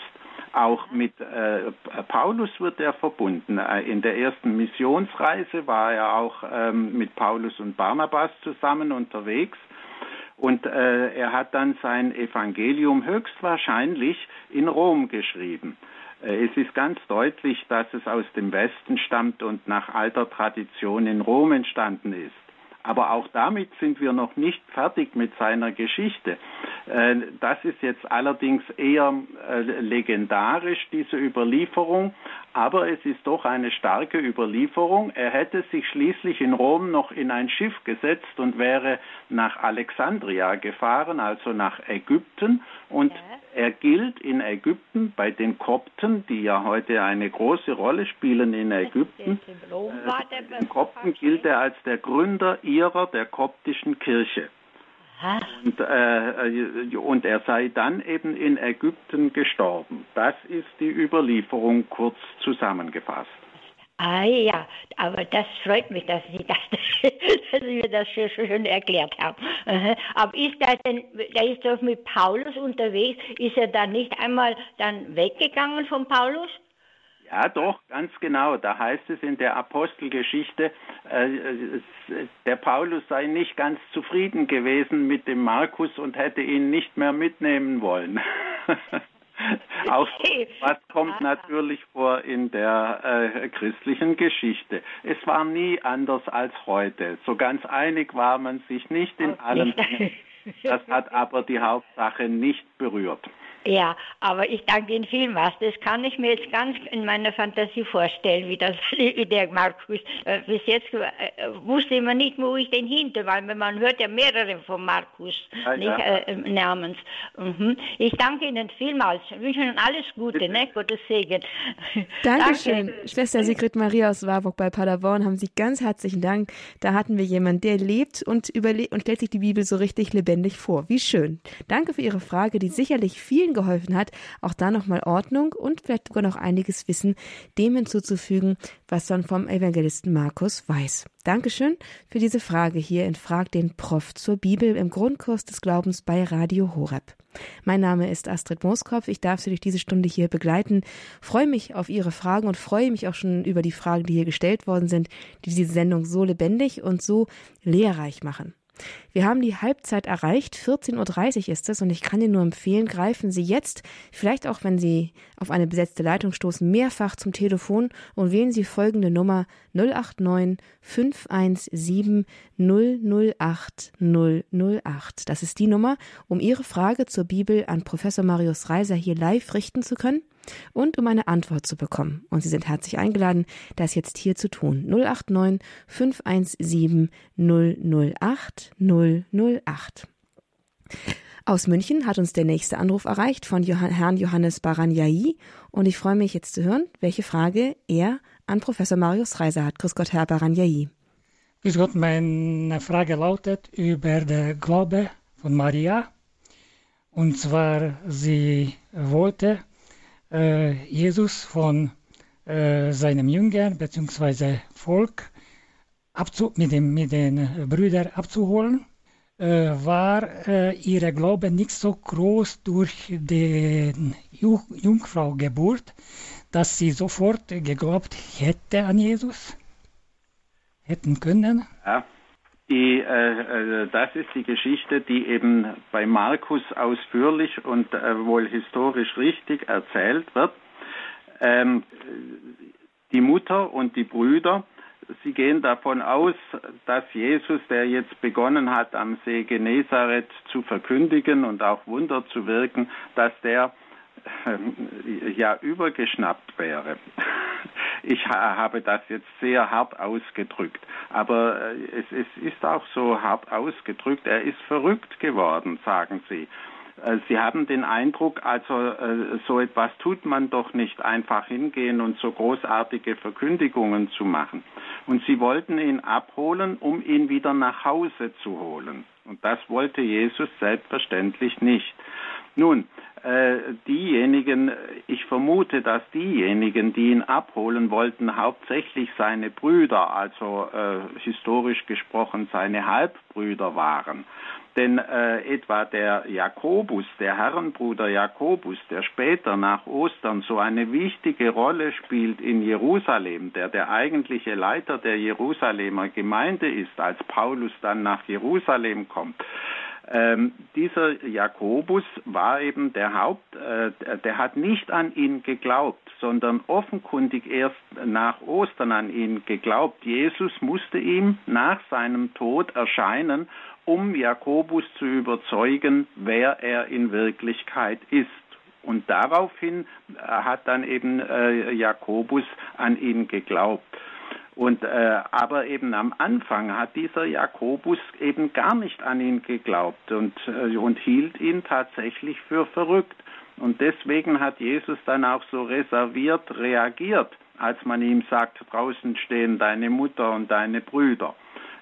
Auch mit äh, Paulus wird er verbunden. Äh, in der ersten Missionsreise war er auch ähm, mit Paulus und Barnabas zusammen unterwegs. Und äh, er hat dann sein Evangelium höchstwahrscheinlich in Rom geschrieben. Äh, es ist ganz deutlich, dass es aus dem Westen stammt und nach alter Tradition in Rom entstanden ist. Aber auch damit sind wir noch nicht fertig mit seiner Geschichte. Äh, das ist jetzt allerdings eher äh, legendarisch, diese Überlieferung, aber es ist doch eine starke Überlieferung. Er hätte sich schließlich in Rom noch in ein Schiff gesetzt und wäre nach Alexandria gefahren, also nach Ägypten, und ja. er gilt in Ägypten bei den Kopten, die ja heute eine große Rolle spielen in Ägypten. Äh, den Kopten gilt er als der Gründer ihrer, der koptischen Kirche. Und, äh, und er sei dann eben in Ägypten gestorben. Das ist die Überlieferung kurz zusammengefasst. Ah ja, aber das freut mich, dass Sie das, dass mir das schön, schön erklärt haben. Aber ist er denn, der ist doch mit Paulus unterwegs, ist er dann nicht einmal dann weggegangen von Paulus? Ja, doch, ganz genau. Da heißt es in der Apostelgeschichte, äh, der Paulus sei nicht ganz zufrieden gewesen mit dem Markus und hätte ihn nicht mehr mitnehmen wollen. Auch was kommt natürlich vor in der äh, christlichen Geschichte. Es war nie anders als heute. So ganz einig war man sich nicht in allem. Das hat aber die Hauptsache nicht berührt. Ja, aber ich danke Ihnen vielmals. Das kann ich mir jetzt ganz in meiner Fantasie vorstellen, wie das wie der Markus. Äh, bis jetzt äh, wusste man nicht, wo ich den hinter, weil man hört ja mehrere von Markus, ja, nicht ja. Äh, namens. Mhm. Ich danke Ihnen vielmals. Ich wünsche Ihnen alles Gute, ne? Gottes Segen. Dankeschön. Danke. Schwester Sigrid Maria aus Warburg bei Paderborn, haben Sie ganz herzlichen Dank. Da hatten wir jemanden, der lebt und, überlebt und stellt sich die Bibel so richtig lebendig vor. Wie schön. Danke für Ihre Frage, die sicherlich vielen geholfen hat, auch da nochmal Ordnung und vielleicht sogar noch einiges Wissen dem hinzuzufügen, was man vom Evangelisten Markus weiß. Dankeschön für diese Frage hier in Frag den Prof zur Bibel im Grundkurs des Glaubens bei Radio Horeb. Mein Name ist Astrid Mooskopf. Ich darf Sie durch diese Stunde hier begleiten. Freue mich auf Ihre Fragen und freue mich auch schon über die Fragen, die hier gestellt worden sind, die diese Sendung so lebendig und so lehrreich machen. Wir haben die Halbzeit erreicht. 14.30 Uhr ist es und ich kann Ihnen nur empfehlen, greifen Sie jetzt, vielleicht auch wenn Sie auf eine besetzte Leitung stoßen, mehrfach zum Telefon und wählen Sie folgende Nummer 089 517 008 008. Das ist die Nummer, um Ihre Frage zur Bibel an Professor Marius Reiser hier live richten zu können und um eine Antwort zu bekommen. Und Sie sind herzlich eingeladen, das jetzt hier zu tun. 089 517 008 008. Aus München hat uns der nächste Anruf erreicht von Johann, Herrn Johannes Baranjai und ich freue mich jetzt zu hören, welche Frage er an Professor Marius Reiser hat. Grüß Gott, Herr Baranjai. Grüß Gott, meine Frage lautet über den Glaube von Maria. Und zwar, sie wollte Jesus von äh, seinem Jüngern bzw. Volk abzu mit, dem, mit den Brüdern abzuholen, äh, war äh, ihre Glaube nicht so groß durch die Jungfrau-Geburt, dass sie sofort geglaubt hätte an Jesus, hätten können. Ja. Die, äh, äh, das ist die Geschichte, die eben bei Markus ausführlich und äh, wohl historisch richtig erzählt wird. Ähm, die Mutter und die Brüder, sie gehen davon aus, dass Jesus, der jetzt begonnen hat, am See Genezareth zu verkündigen und auch Wunder zu wirken, dass der ja übergeschnappt wäre. Ich habe das jetzt sehr hart ausgedrückt, aber äh, es, es ist auch so hart ausgedrückt. Er ist verrückt geworden, sagen Sie. Äh, Sie haben den Eindruck, also so etwas tut man doch nicht einfach hingehen und so großartige Verkündigungen zu machen. Und Sie wollten ihn abholen, um ihn wieder nach Hause zu holen. Und das wollte Jesus selbstverständlich nicht. Nun, äh, diejenigen, ich vermute, dass diejenigen, die ihn abholen wollten, hauptsächlich seine Brüder, also äh, historisch gesprochen seine Halbbrüder waren. Denn äh, etwa der Jakobus, der Herrenbruder Jakobus, der später nach Ostern so eine wichtige Rolle spielt in Jerusalem, der der eigentliche Leiter der Jerusalemer Gemeinde ist, als Paulus dann nach Jerusalem kommt, ähm, dieser Jakobus war eben der Haupt, äh, der hat nicht an ihn geglaubt, sondern offenkundig erst nach Ostern an ihn geglaubt. Jesus musste ihm nach seinem Tod erscheinen, um Jakobus zu überzeugen, wer er in Wirklichkeit ist. Und daraufhin hat dann eben äh, Jakobus an ihn geglaubt. Und äh, aber eben am Anfang hat dieser Jakobus eben gar nicht an ihn geglaubt und äh, und hielt ihn tatsächlich für verrückt. Und deswegen hat Jesus dann auch so reserviert reagiert, als man ihm sagt, draußen stehen deine Mutter und deine Brüder.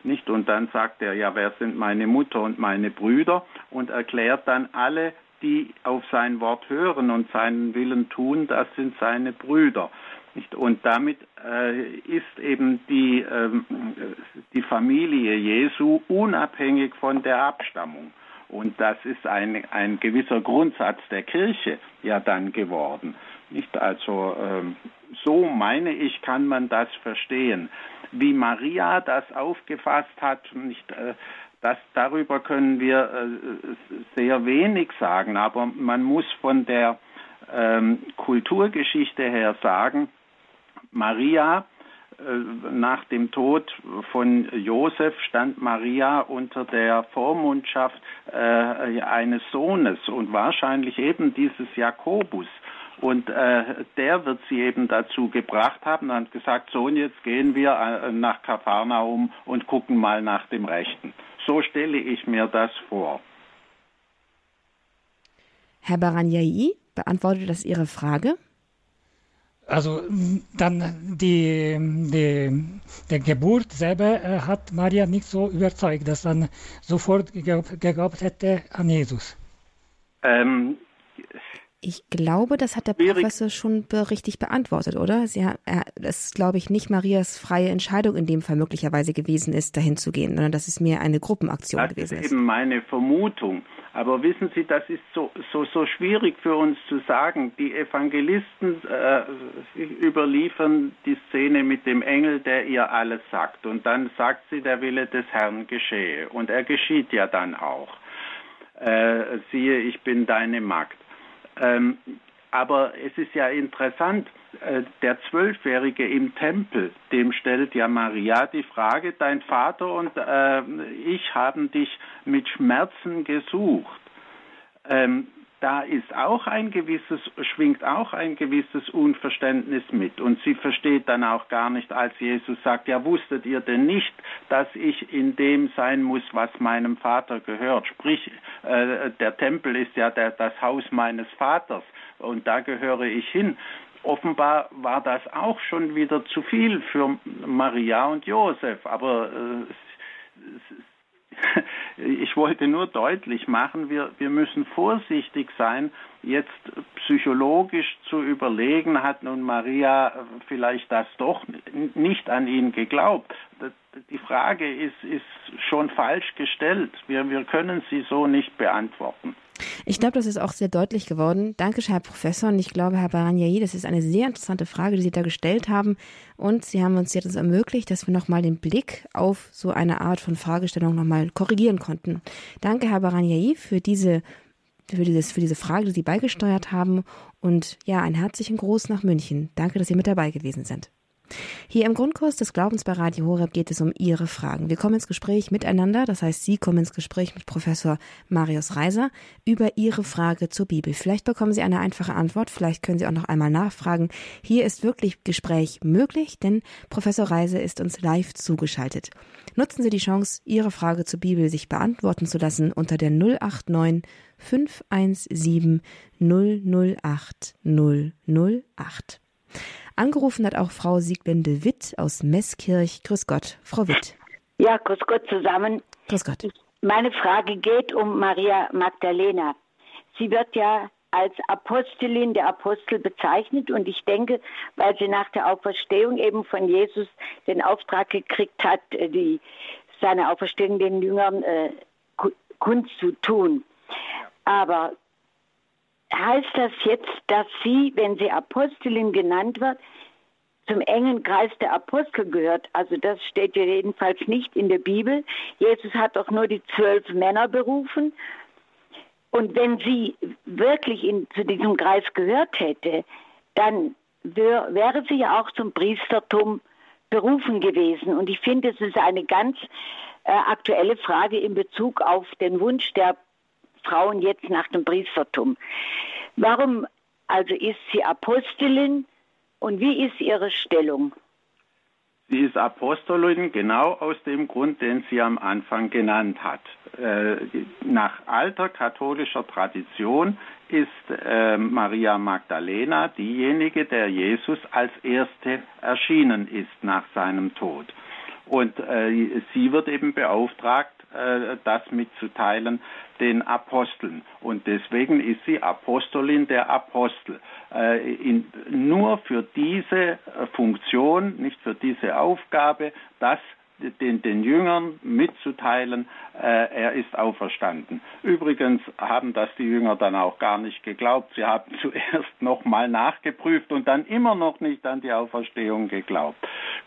Nicht? Und dann sagt er, ja, wer sind meine Mutter und meine Brüder? Und erklärt dann alle, die auf sein Wort hören und seinen Willen tun, das sind seine Brüder. Und damit äh, ist eben die, ähm, die Familie Jesu unabhängig von der Abstammung. Und das ist ein, ein gewisser Grundsatz der Kirche ja dann geworden. Nicht also ähm, so meine ich, kann man das verstehen. Wie Maria das aufgefasst hat, nicht, äh, das, darüber können wir äh, sehr wenig sagen, aber man muss von der ähm, Kulturgeschichte her sagen, Maria, äh, nach dem Tod von Josef stand Maria unter der Vormundschaft äh, eines Sohnes und wahrscheinlich eben dieses Jakobus. Und äh, der wird sie eben dazu gebracht haben und gesagt, Sohn, jetzt gehen wir äh, nach Kapharnaum und gucken mal nach dem Rechten. So stelle ich mir das vor. Herr Baranjai, beantwortet das Ihre Frage? Also dann die, die, die Geburt selber äh, hat Maria nicht so überzeugt, dass dann sofort geglaubt, hätte an Jesus. Ähm, Ich glaube, das hat der Schwierig. Professor schon richtig beantwortet, oder? Sie, er, das ist, glaube ich, nicht Marias freie Entscheidung in dem Fall möglicherweise gewesen ist, dahin zu gehen, sondern dass es mehr eine Gruppenaktion das gewesen ist. Das ist eben meine Vermutung. Aber wissen Sie, das ist so, so, so schwierig für uns zu sagen. Die Evangelisten äh, überliefern die Szene mit dem Engel, der ihr alles sagt. Und dann sagt sie, der Wille des Herrn geschehe. Und er geschieht ja dann auch. Äh, siehe, ich bin deine Magd. Ähm, aber es ist ja interessant, äh, der Zwölfjährige im Tempel, dem stellt ja Maria die Frage, dein Vater und äh, ich haben dich mit Schmerzen gesucht. Ähm, da ist auch ein gewisses, schwingt auch ein gewisses Unverständnis mit. Und sie versteht dann auch gar nicht, als Jesus sagt, ja wusstet ihr denn nicht, dass ich in dem sein muss, was meinem Vater gehört. Sprich, äh, der Tempel ist ja der, das Haus meines Vaters und da gehöre ich hin. Offenbar war das auch schon wieder zu viel für Maria und Josef, aber äh, ich wollte nur deutlich machen, wir, wir müssen vorsichtig sein, jetzt psychologisch zu überlegen, hat nun Maria vielleicht das doch nicht an ihn geglaubt. Die Frage ist, ist schon falsch gestellt. Wir, wir können sie so nicht beantworten. Ich glaube, das ist auch sehr deutlich geworden. Danke, Herr Professor. Und ich glaube, Herr Baranjai, das ist eine sehr interessante Frage, die Sie da gestellt haben. Und Sie haben uns jetzt ermöglicht, dass wir nochmal den Blick auf so eine Art von Fragestellung nochmal korrigieren konnten. Danke, Herr Baranjai, für diese, für, dieses, für diese Frage, die Sie beigesteuert haben. Und ja, einen herzlichen Gruß nach München. Danke, dass Sie mit dabei gewesen sind. Hier im Grundkurs des Glaubens bei Radio Horeb geht es um Ihre Fragen. Wir kommen ins Gespräch miteinander, das heißt, Sie kommen ins Gespräch mit Professor Marius Reiser über Ihre Frage zur Bibel. Vielleicht bekommen Sie eine einfache Antwort, vielleicht können Sie auch noch einmal nachfragen. Hier ist wirklich Gespräch möglich, denn Professor Reiser ist uns live zugeschaltet. Nutzen Sie die Chance, Ihre Frage zur Bibel sich beantworten zu lassen unter der 089 517 008 008. Angerufen hat auch Frau Sieglinde Witt aus Meßkirch. Grüß Gott, Frau Witt. Ja, grüß Gott zusammen. Grüß Gott. Meine Frage geht um Maria Magdalena. Sie wird ja als Apostelin der Apostel bezeichnet und ich denke, weil sie nach der Auferstehung eben von Jesus den Auftrag gekriegt hat, äh, die, seine Auferstehung den Jüngern äh, kund zu tun. Aber heißt das jetzt, dass sie, wenn sie Apostelin genannt wird, zum engen Kreis der Apostel gehört. Also das steht ja jedenfalls nicht in der Bibel. Jesus hat doch nur die zwölf Männer berufen. Und wenn sie wirklich in, zu diesem Kreis gehört hätte, dann wär, wäre sie ja auch zum Priestertum berufen gewesen. Und ich finde, es ist eine ganz äh, aktuelle Frage in Bezug auf den Wunsch der Frauen jetzt nach dem Priestertum. Warum also ist sie Apostelin und wie ist ihre Stellung? Sie ist Apostolin genau aus dem Grund, den sie am Anfang genannt hat. Äh, nach alter katholischer Tradition ist äh, Maria Magdalena diejenige, der Jesus als erste erschienen ist nach seinem Tod. Und äh, sie wird eben beauftragt, äh, das mitzuteilen den Aposteln. Und deswegen ist sie Apostolin der Apostel. Äh, in, nur für diese Funktion, nicht für diese Aufgabe, das den, den Jüngern mitzuteilen, äh, er ist auferstanden. Übrigens haben das die Jünger dann auch gar nicht geglaubt. Sie haben zuerst nochmal nachgeprüft und dann immer noch nicht an die Auferstehung geglaubt.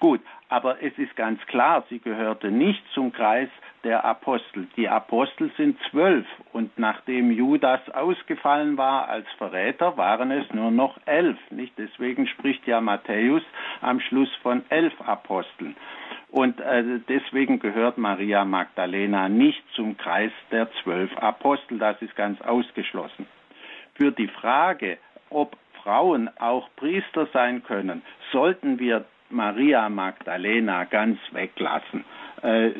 Gut, aber es ist ganz klar, sie gehörte nicht zum Kreis der Apostel. Die Apostel sind zwölf und nachdem Judas ausgefallen war als Verräter, waren es nur noch elf. Nicht? Deswegen spricht ja Matthäus am Schluss von elf Aposteln. Und äh, deswegen gehört Maria Magdalena nicht zum Kreis der zwölf Apostel. Das ist ganz ausgeschlossen. Für die Frage, ob Frauen auch Priester sein können, sollten wir Maria Magdalena ganz weglassen. Äh,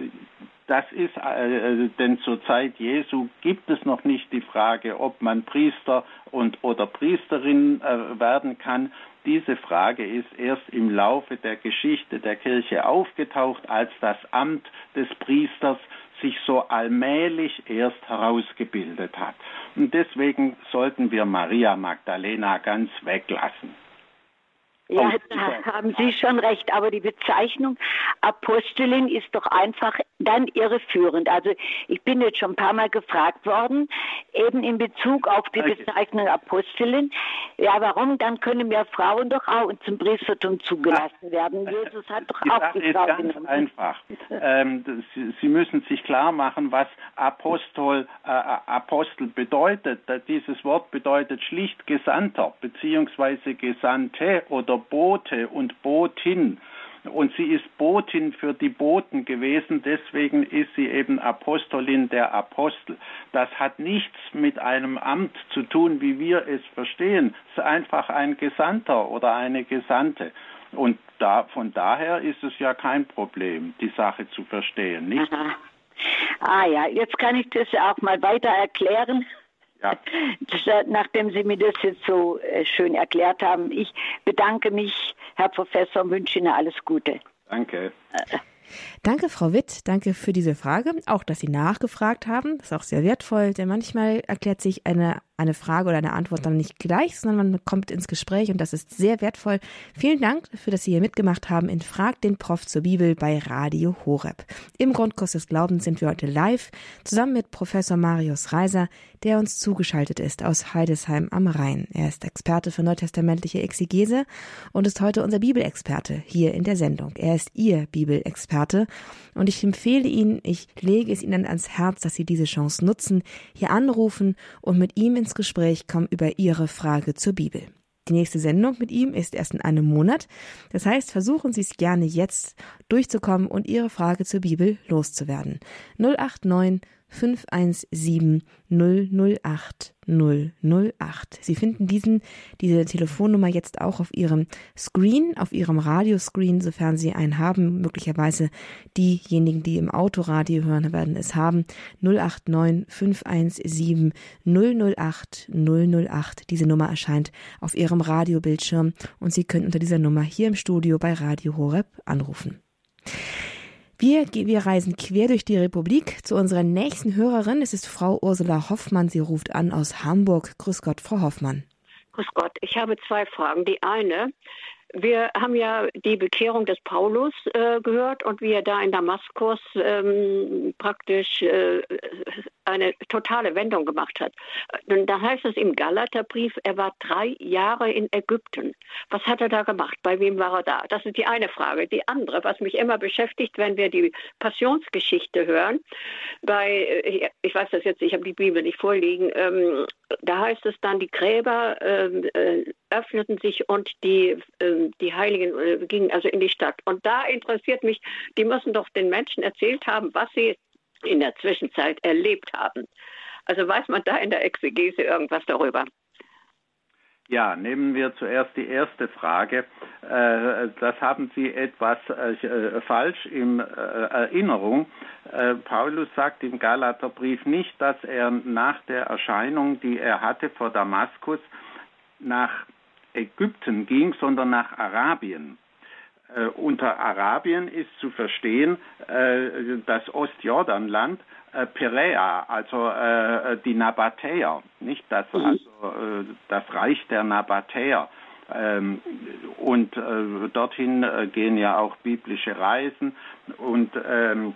das ist, äh, denn zur Zeit Jesu gibt es noch nicht die Frage, ob man Priester und oder Priesterin äh, werden kann. Diese Frage ist erst im Laufe der Geschichte der Kirche aufgetaucht, als das Amt des Priesters sich so allmählich erst herausgebildet hat. Und deswegen sollten wir Maria Magdalena ganz weglassen. Ja, da haben Sie schon recht, aber die Bezeichnung Apostelin ist doch einfach dann irreführend. Also ich bin jetzt schon ein paar Mal gefragt worden, eben in Bezug auf die Bezeichnung Apostelin. Ja, warum? Dann können wir Frauen doch auch zum Priestertum zugelassen werden. Jesus hat doch die auch Sache die ist Frau ganz genommen. einfach. ähm, Sie, Sie müssen sich klar machen, was Apostel, äh, Apostel bedeutet. Dieses Wort bedeutet schlicht Gesandter beziehungsweise Gesandte oder Bote und Botin. Und sie ist Botin für die Boten gewesen, deswegen ist sie eben Apostolin der Apostel. Das hat nichts mit einem Amt zu tun, wie wir es verstehen. Es ist einfach ein Gesandter oder eine Gesandte. Und da, von daher ist es ja kein Problem, die Sache zu verstehen, nicht? Aha. Ah ja, jetzt kann ich das auch mal weiter erklären. Ja. Äh, Nachdem Sie mir das jetzt so äh, schön erklärt haben, ich bedanke mich, Herr Professor, und wünsche Ihnen alles Gute. Danke. Danke, Frau Witt. Danke für diese Frage. Auch, dass Sie nachgefragt haben. Das ist auch sehr wertvoll, denn manchmal erklärt sich eine, eine Frage oder eine Antwort dann nicht gleich, sondern man kommt ins Gespräch und das ist sehr wertvoll. Vielen Dank dafür, dass Sie hier mitgemacht haben in Frag den Prof zur Bibel bei Radio Horeb. Im Grundkurs des Glaubens sind wir heute live zusammen mit Professor Marius Reiser, der uns zugeschaltet ist aus Heidesheim am Rhein. Er ist Experte für neutestamentliche Exegese und ist heute unser Bibelexperte hier in der Sendung. Er ist Ihr Bibelexperte und ich empfehle Ihnen, ich lege es Ihnen ans Herz, dass Sie diese Chance nutzen, hier anrufen und mit ihm ins Gespräch kommen über Ihre Frage zur Bibel. Die nächste Sendung mit ihm ist erst in einem Monat. Das heißt, versuchen Sie es gerne jetzt durchzukommen und Ihre Frage zur Bibel loszuwerden. 089 517 008 008. Sie finden diesen, diese Telefonnummer jetzt auch auf Ihrem Screen, auf Ihrem Radioscreen, sofern Sie einen haben. Möglicherweise diejenigen, die im Autoradio hören, werden es haben. 089 517 008 008. Diese Nummer erscheint auf Ihrem Radiobildschirm und Sie können unter dieser Nummer hier im Studio bei Radio Horeb anrufen. Wir, wir reisen quer durch die Republik zu unserer nächsten Hörerin. Es ist Frau Ursula Hoffmann. Sie ruft an aus Hamburg. Grüß Gott, Frau Hoffmann. Grüß Gott. Ich habe zwei Fragen. Die eine, wir haben ja die Bekehrung des Paulus äh, gehört und wie er da in Damaskus ähm, praktisch äh, eine totale Wendung gemacht hat. Und da heißt es im Galaterbrief, er war drei Jahre in Ägypten. Was hat er da gemacht? Bei wem war er da? Das ist die eine Frage. Die andere, was mich immer beschäftigt, wenn wir die Passionsgeschichte hören, bei, äh, ich weiß das jetzt, ich habe die Bibel nicht vorliegen, ähm, da heißt es dann, die Gräber ähm, äh, öffneten sich und die, äh, die Heiligen äh, gingen also in die Stadt. Und da interessiert mich, die müssen doch den Menschen erzählt haben, was sie in der Zwischenzeit erlebt haben. Also weiß man da in der Exegese irgendwas darüber? Ja, nehmen wir zuerst die erste Frage. Äh, das haben Sie etwas äh, falsch in Erinnerung. Äh, Paulus sagt im Galaterbrief nicht, dass er nach der Erscheinung, die er hatte vor Damaskus, nach Ägypten ging, sondern nach Arabien. Äh, unter Arabien ist zu verstehen äh, das Ostjordanland, äh, Perea, also äh, die Nabatäer, nicht das, Mhm. also, äh, das Reich der Nabatäer. Ähm, und äh, dorthin äh, gehen ja auch biblische Reisen und ähm,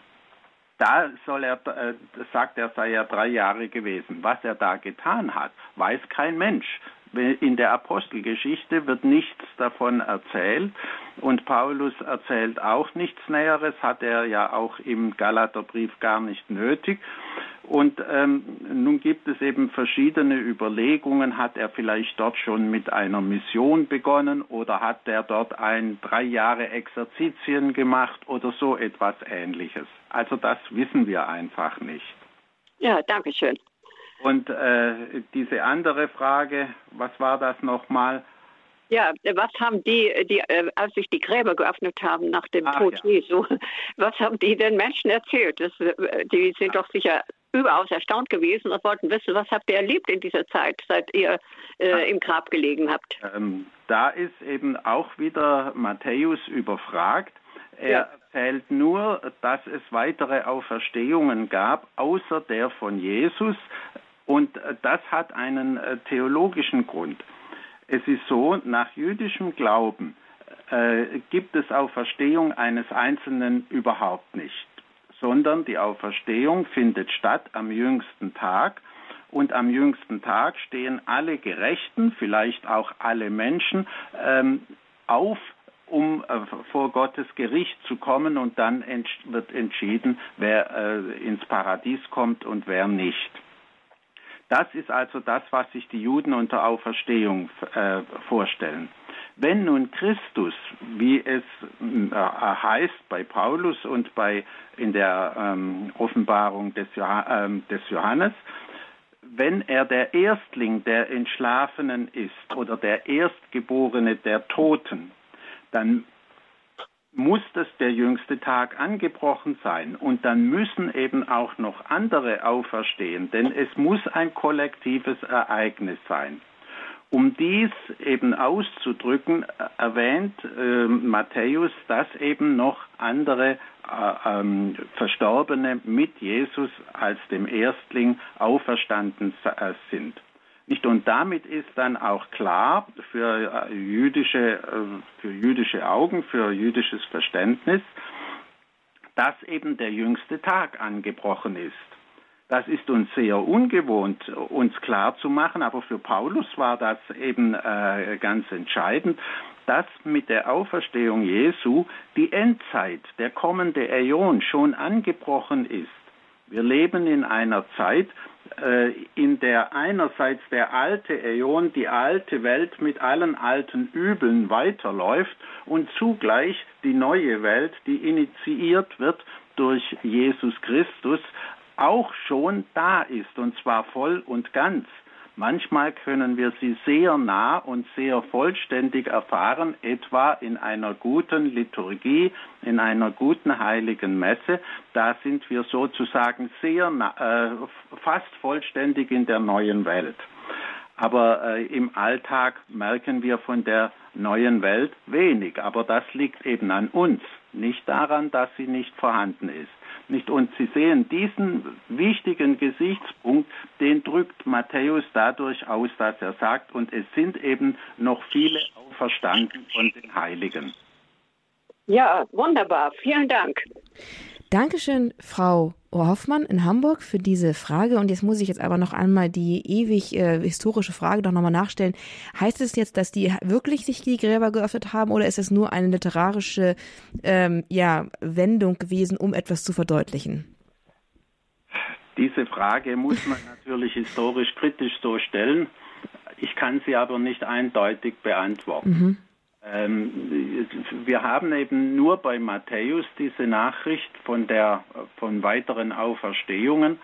da soll er, äh, sagt er, sei er drei Jahre gewesen. Was er da getan hat, weiß kein Mensch. In der Apostelgeschichte wird nichts davon erzählt und Paulus erzählt auch nichts Näheres, hat er ja auch im Galaterbrief gar nicht nötig. Und ähm, nun gibt es eben verschiedene Überlegungen. Hat er vielleicht dort schon mit einer Mission begonnen oder hat er dort ein drei Jahre Exerzitien gemacht oder so etwas Ähnliches? Also das wissen wir einfach nicht. Ja, danke schön. Und äh, diese andere Frage, was war das nochmal? Ja, was haben die, die äh, als sich die Gräber geöffnet haben nach dem Ach, Tod ja. Jesu, was haben die den Menschen erzählt? Das, äh, die sind doch sicher überaus erstaunt gewesen und wollten wissen, was habt ihr erlebt in dieser Zeit, seit ihr äh, im Grab gelegen habt. Ähm, da ist eben auch wieder Matthäus überfragt. Er Ja. erzählt nur, dass es weitere Auferstehungen gab, außer der von Jesus. Und das hat einen äh, theologischen Grund. Es ist so, nach jüdischem Glauben äh, gibt es Auferstehung eines Einzelnen überhaupt nicht, sondern die Auferstehung findet statt am jüngsten Tag und am jüngsten Tag stehen alle Gerechten, vielleicht auch alle Menschen, ähm, auf, um äh, vor Gottes Gericht zu kommen und dann ent wird entschieden, wer äh, ins Paradies kommt und wer nicht. Das ist also das, was sich die Juden unter Auferstehung äh, vorstellen. Wenn nun Christus, wie es äh, heißt bei Paulus und bei in der ähm, Offenbarung des, äh, des Johannes, wenn er der Erstling der Entschlafenen ist oder der Erstgeborene der Toten, dann muss das der jüngste Tag angebrochen sein und dann müssen eben auch noch andere auferstehen, denn es muss ein kollektives Ereignis sein. Um dies eben auszudrücken, erwähnt äh, Matthäus, dass eben noch andere äh, ähm, Verstorbene mit Jesus als dem Erstling auferstanden äh, sind. Nicht? Und damit ist dann auch klar für äh, jüdische, äh, für jüdische Augen, für jüdisches Verständnis, dass eben der jüngste Tag angebrochen ist. Das ist uns sehr ungewohnt, uns klar zu machen, aber für Paulus war das eben äh, ganz entscheidend, dass mit der Auferstehung Jesu die Endzeit, der kommende Äon schon angebrochen ist. Wir leben in einer Zeit, äh, in der einerseits der alte Äon, die alte Welt mit allen alten Übeln weiterläuft und zugleich die neue Welt, die initiiert wird durch Jesus Christus, auch schon da ist, und zwar voll und ganz. Manchmal können wir sie sehr nah und sehr vollständig erfahren, etwa in einer guten Liturgie, in einer guten heiligen Messe. Da sind wir sozusagen sehr äh, fast vollständig in der neuen Welt. Aber äh, im Alltag merken wir von der neuen Welt wenig. Aber das liegt eben an uns, nicht daran, dass sie nicht vorhanden ist. Nicht? Und Sie sehen, diesen wichtigen Gesichtspunkt, den drückt Matthäus dadurch aus, dass er sagt, und es sind eben noch viele auferstanden von den Heiligen. Ja, wunderbar. Vielen Dank. Dankeschön, Frau Hoffmann in Hamburg für diese Frage. Und jetzt muss ich jetzt aber noch einmal die ewig äh, historische Frage doch nochmal nachstellen. Heißt es jetzt, dass die wirklich sich die Gräber geöffnet haben oder ist es nur eine literarische ähm, ja, Wendung gewesen, um etwas zu verdeutlichen? Diese Frage muss man natürlich historisch kritisch so stellen. Ich kann sie aber nicht eindeutig beantworten. Mhm. Ähm, wir haben eben nur bei Matthäus diese Nachricht von der von weiteren Auferstehungen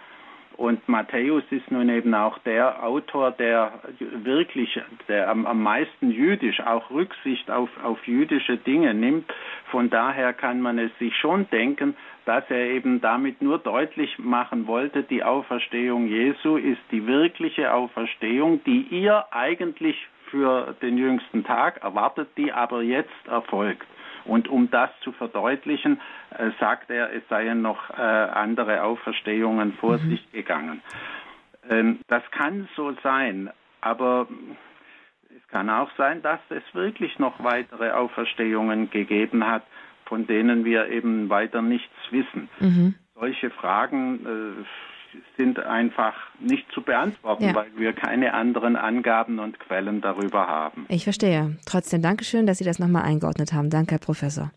und Matthäus ist nun eben auch der Autor, der wirklich der am, am meisten jüdisch auch Rücksicht auf, auf jüdische Dinge nimmt. Von daher kann man es sich schon denken, dass er eben damit nur deutlich machen wollte, die Auferstehung Jesu ist die wirkliche Auferstehung, die ihr eigentlich für den jüngsten Tag, erwartet die aber jetzt erfolgt. Und um das zu verdeutlichen, äh, sagt er, es seien noch äh, andere Auferstehungen vor mhm. sich gegangen. Ähm, das kann so sein, aber es kann auch sein, dass es wirklich noch weitere Auferstehungen gegeben hat, von denen wir eben weiter nichts wissen. Mhm. Solche Fragen äh, sind einfach nicht zu beantworten, ja. weil wir keine anderen Angaben und Quellen darüber haben. Ich verstehe. Trotzdem Dankeschön, dass Sie das nochmal eingeordnet haben. Danke, Herr Professor.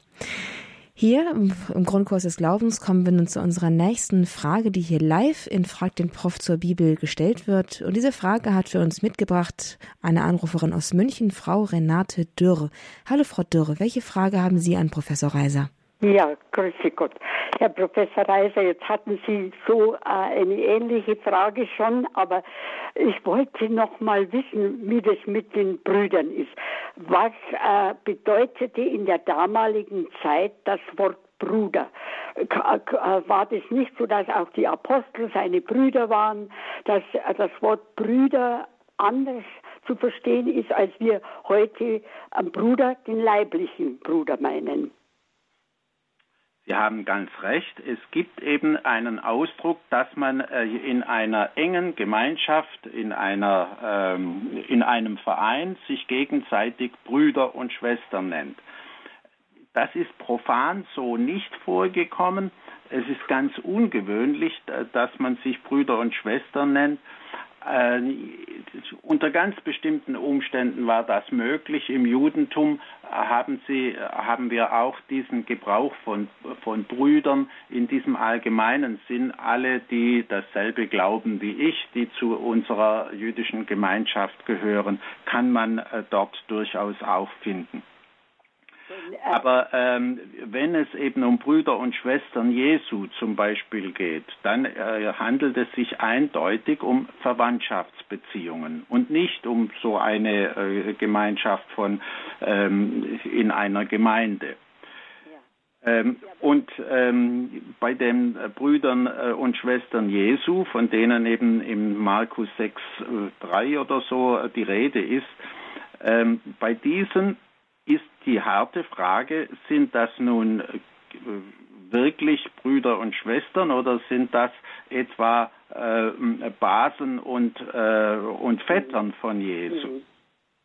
Hier im Grundkurs des Glaubens kommen wir nun zu unserer nächsten Frage, die hier live in Frag den Prof zur Bibel gestellt wird. Und diese Frage hat für uns mitgebracht eine Anruferin aus München, Frau Renate Dürr. Hallo, Frau Dürr. Welche Frage haben Sie an Professor Reiser? Ja, grüße Gott. Herr Professor Reiser, jetzt hatten Sie so äh, eine ähnliche Frage schon, aber ich wollte noch mal wissen, wie das mit den Brüdern ist. Was äh, bedeutete in der damaligen Zeit das Wort Bruder. Äh, war das nicht so, dass auch die Apostel seine Brüder waren, dass das Wort Brüder anders zu verstehen ist, als wir heute am Bruder den leiblichen Bruder meinen? Sie haben ganz recht. Es gibt eben einen Ausdruck, dass man äh, in einer engen Gemeinschaft, in, einer, ähm, in einem Verein sich gegenseitig Brüder und Schwestern nennt. Das ist profan so nicht vorgekommen. Es ist ganz ungewöhnlich, dass man sich Brüder und Schwestern nennt. Äh, unter ganz bestimmten Umständen war das möglich. Im Judentum haben, sie, haben wir auch diesen Gebrauch von, von Brüdern in diesem allgemeinen Sinn. Alle, die dasselbe glauben wie ich, die zu unserer jüdischen Gemeinschaft gehören, kann man äh, dort durchaus auch finden. Aber ähm, wenn es eben um Brüder und Schwestern Jesu zum Beispiel geht, dann äh, handelt es sich eindeutig um Verwandtschaftsbeziehungen und nicht um so eine äh, Gemeinschaft von ähm, in einer Gemeinde. Ähm, und ähm, bei den äh, Brüdern äh, und Schwestern Jesu, von denen eben im Markus 6, äh, 3 oder so äh, die Rede ist, ähm, bei diesen ist die harte Frage, sind das nun äh, wirklich Brüder und Schwestern oder sind das etwa äh, Basen und, äh, und Vettern von Jesu? Mhm.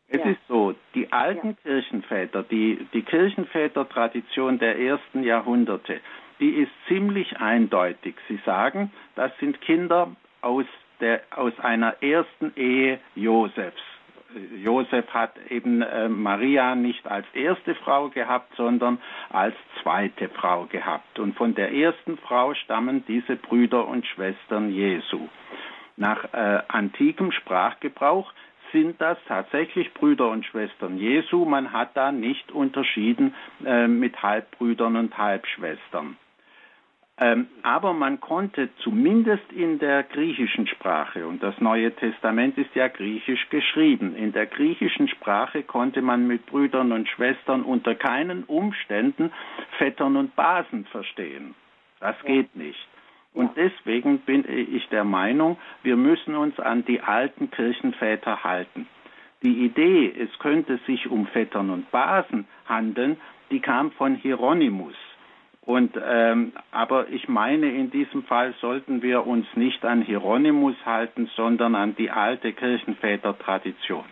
Es ja. ist so, die alten ja. Kirchenväter, die, die Kirchenvätertradition der ersten Jahrhunderte, die ist ziemlich eindeutig. Sie sagen, das sind Kinder aus, der, aus einer ersten Ehe Josefs. Josef hat eben äh, Maria nicht als erste Frau gehabt, sondern als zweite Frau gehabt. Und von der ersten Frau stammen diese Brüder und Schwestern Jesu. Nach äh, antikem Sprachgebrauch sind das tatsächlich Brüder und Schwestern Jesu. Man hat da nicht unterschieden äh, mit Halbbrüdern und Halbschwestern. Ähm, aber man konnte zumindest in der griechischen Sprache, und das Neue Testament ist ja griechisch geschrieben, in der griechischen Sprache konnte man mit Brüdern und Schwestern unter keinen Umständen Vettern und Basen verstehen. Das geht nicht. Und deswegen bin ich der Meinung, wir müssen uns an die alten Kirchenväter halten. Die Idee, es könnte sich um Vettern und Basen handeln, die kam von Hieronymus. Und ähm, aber ich meine, in diesem Fall sollten wir uns nicht an Hieronymus halten, sondern an die alte Kirchenvätertradition.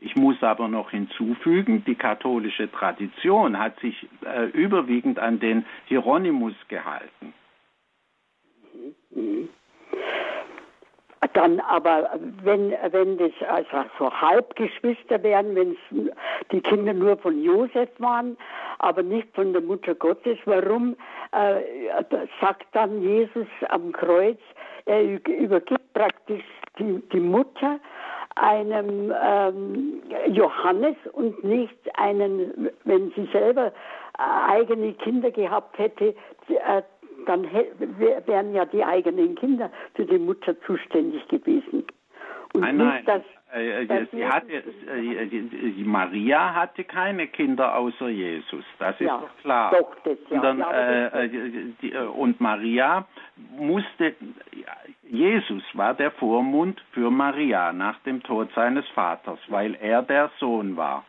Ich muss aber noch hinzufügen, die katholische Tradition hat sich äh, überwiegend an den Hieronymus gehalten. Mhm. Dann aber, wenn, wenn das also so Halbgeschwister wären, wenn die Kinder nur von Josef waren, aber nicht von der Mutter Gottes, warum äh, sagt dann Jesus am Kreuz, er übergibt praktisch die, die Mutter einem ähm, Johannes und nicht einen, wenn sie selber eigene Kinder gehabt hätte, äh, dann wären ja die eigenen Kinder für die Mutter zuständig gewesen. Und nein, nein. Dass, äh, äh sie hatte, äh, die Maria hatte keine Kinder außer Jesus, das ist ja, doch klar. Doch, das, ja. und, dann, äh, die, äh, und Maria musste, Jesus war der Vormund für Maria nach dem Tod seines Vaters, weil er der Sohn war.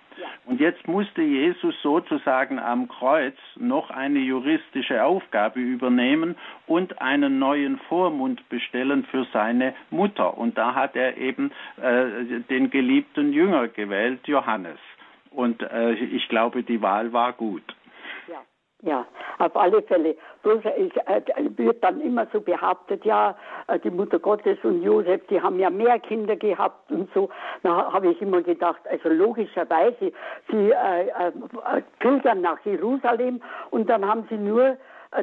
Und jetzt musste Jesus sozusagen am Kreuz noch eine juristische Aufgabe übernehmen und einen neuen Vormund bestellen für seine Mutter. Und da hat er eben äh, den geliebten Jünger gewählt, Johannes. Und äh, ich glaube, die Wahl war gut. Ja, auf alle Fälle. Bloß es äh, wird dann immer so behauptet, ja, äh, die Mutter Gottes und Josef, die haben ja mehr Kinder gehabt und so. Da habe ich immer gedacht, also logischerweise, sie äh, äh, pilgern nach Jerusalem und dann haben sie nur äh,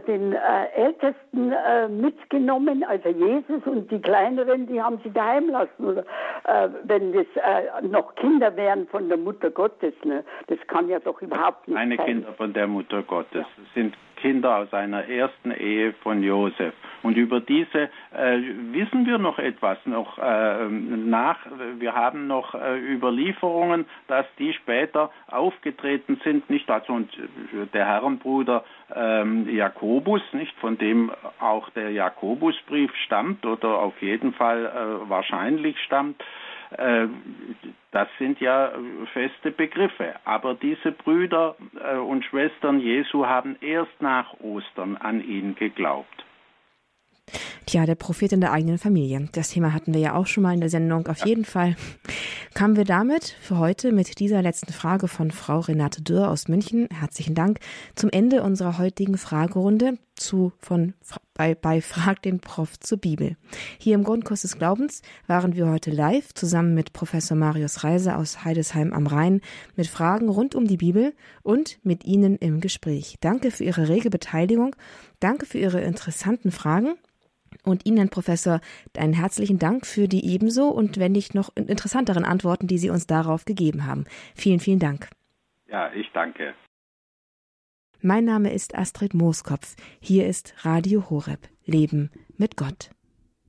den äh, Ältesten äh, mitgenommen, also Jesus, und die Kleineren, die haben sie daheim lassen. Oder äh, wenn das äh, noch Kinder wären von der Mutter Gottes, ne? das kann ja doch überhaupt nicht Keine sein. Kinder von der Mutter Gottes. Ja. Das sind Kinder aus einer ersten Ehe von Josef. Und über diese äh, wissen wir noch etwas noch äh, nach. Wir haben noch äh, Überlieferungen, dass die später aufgetreten sind, nicht also und äh, der Herrenbruder ähm, Jakobus, nicht von dem auch der Jakobusbrief stammt oder auf jeden Fall äh, wahrscheinlich stammt das sind ja feste Begriffe. Aber diese Brüder äh, und Schwestern Jesu haben erst nach Ostern an ihn geglaubt. Tja, der Prophet in der eigenen Familie. Das Thema hatten wir ja auch schon mal in der Sendung. Auf jeden Fall kamen wir damit für heute mit dieser letzten Frage von Frau Renate Dürr aus München. Herzlichen Dank zum Ende unserer heutigen Fragerunde zu von bei, bei Frag den Prof zur Bibel. Hier im Grundkurs des Glaubens waren wir heute live zusammen mit Professor Marius Reiser aus Heidesheim am Rhein mit Fragen rund um die Bibel und mit Ihnen im Gespräch. Danke für Ihre rege Beteiligung. Danke für Ihre interessanten Fragen. Und Ihnen, Professor, einen herzlichen Dank für die ebenso und wenn nicht noch interessanteren Antworten, die Sie uns darauf gegeben haben. Vielen, vielen Dank. Ja, ich danke. Mein Name ist Astrid Mooskopf. Hier ist Radio Horeb. Leben mit Gott.